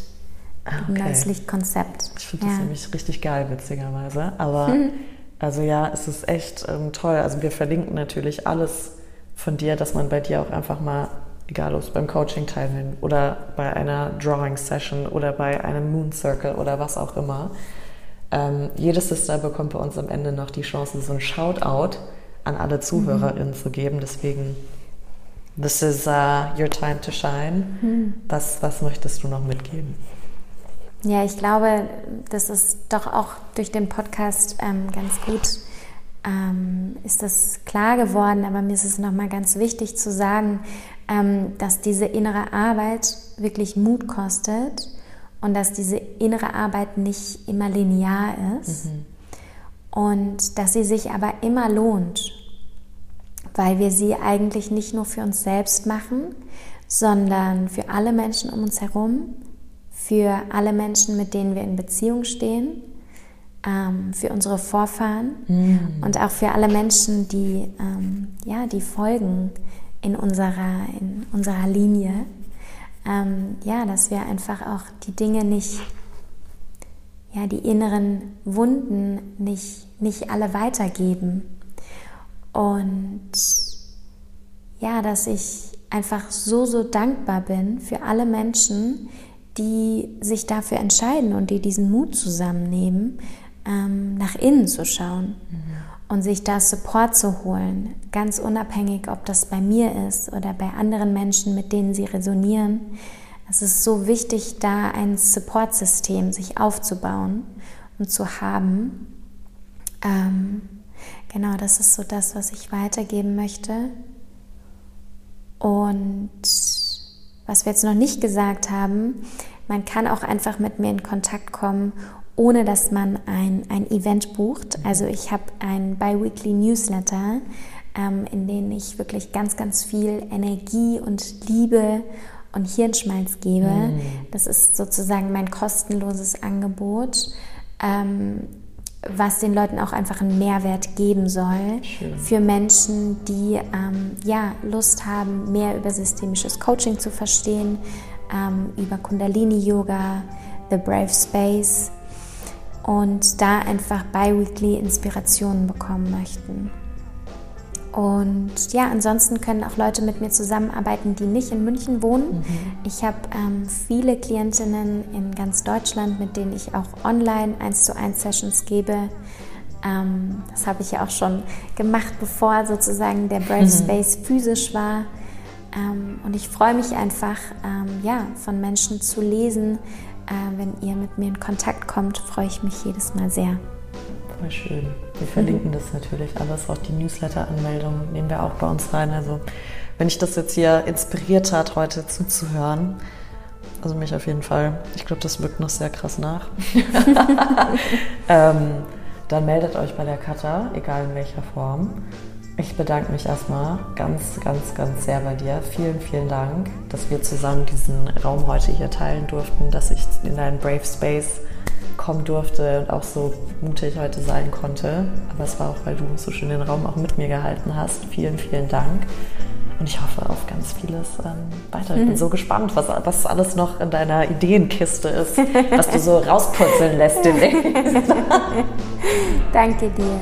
ah, okay. ein neues Lichtkonzept. Ich finde ja. das nämlich richtig geil, witzigerweise. Aber mhm. also ja, es ist echt ähm, toll. Also wir verlinken natürlich alles von dir, dass man bei dir auch einfach mal, egal ob es beim Coaching teilnimmt oder bei einer Drawing Session oder bei einem Moon Circle oder was auch immer. Ähm, jede Sister bekommt bei uns am Ende noch die Chance, so ein Shoutout an alle mhm. ZuhörerInnen mhm. zu geben. Deswegen This is uh, your time to shine. Hm. Was, was möchtest du noch mitgeben? Ja, ich glaube, das ist doch auch durch den Podcast ähm, ganz gut ähm, ist das klar geworden, aber mir ist es nochmal ganz wichtig zu sagen, ähm, dass diese innere Arbeit wirklich Mut kostet und dass diese innere Arbeit nicht immer linear ist mhm. und dass sie sich aber immer lohnt weil wir sie eigentlich nicht nur für uns selbst machen, sondern für alle Menschen um uns herum, für alle Menschen, mit denen wir in Beziehung stehen, ähm, für unsere Vorfahren mm. und auch für alle Menschen, die, ähm, ja, die folgen in unserer, in unserer Linie. Ähm, ja, dass wir einfach auch die Dinge nicht ja, die inneren Wunden nicht, nicht alle weitergeben. Und ja, dass ich einfach so, so dankbar bin für alle Menschen, die sich dafür entscheiden und die diesen Mut zusammennehmen, ähm, nach innen zu schauen mhm. und sich da Support zu holen, ganz unabhängig, ob das bei mir ist oder bei anderen Menschen, mit denen sie resonieren. Es ist so wichtig, da ein Support-System sich aufzubauen und zu haben. Ähm, genau, das ist so das, was ich weitergeben möchte. Und was wir jetzt noch nicht gesagt haben, man kann auch einfach mit mir in Kontakt kommen, ohne dass man ein, ein Event bucht. Also ich habe ein Biweekly Newsletter, ähm, in dem ich wirklich ganz, ganz viel Energie und Liebe und Hirnschmalz gebe. Mm. Das ist sozusagen mein kostenloses Angebot, ähm, was den Leuten auch einfach einen Mehrwert geben soll Schön. für Menschen, die ähm, ja, Lust haben, mehr über systemisches Coaching zu verstehen, ähm, über Kundalini-Yoga, The Brave Space und da einfach bi-weekly Inspirationen bekommen möchten. Und ja, ansonsten können auch Leute mit mir zusammenarbeiten, die nicht in München wohnen. Mhm. Ich habe ähm, viele Klientinnen in ganz Deutschland, mit denen ich auch online 1 zu 1 Sessions gebe. Ähm, das habe ich ja auch schon gemacht, bevor sozusagen der Brave mhm. Space physisch war. Ähm, und ich freue mich einfach, ähm, ja, von Menschen zu lesen. Äh, wenn ihr mit mir in Kontakt kommt, freue ich mich jedes Mal sehr. Voll schön. Wir verlinken das natürlich alles, auch die Newsletter-Anmeldung nehmen wir auch bei uns rein. Also wenn ich das jetzt hier inspiriert hat, heute zuzuhören, also mich auf jeden Fall, ich glaube, das wirkt noch sehr krass nach, ähm, dann meldet euch bei der Kata, egal in welcher Form. Ich bedanke mich erstmal ganz, ganz, ganz sehr bei dir. Vielen, vielen Dank, dass wir zusammen diesen Raum heute hier teilen durften, dass ich in deinen Brave Space kommen durfte und auch so mutig heute sein konnte. Aber es war auch, weil du so schön den Raum auch mit mir gehalten hast. Vielen, vielen Dank. Und ich hoffe auf ganz vieles ähm, weiter. Ich bin mhm. so gespannt, was, was alles noch in deiner Ideenkiste ist, was du so rauspurzeln lässt demnächst. Danke dir.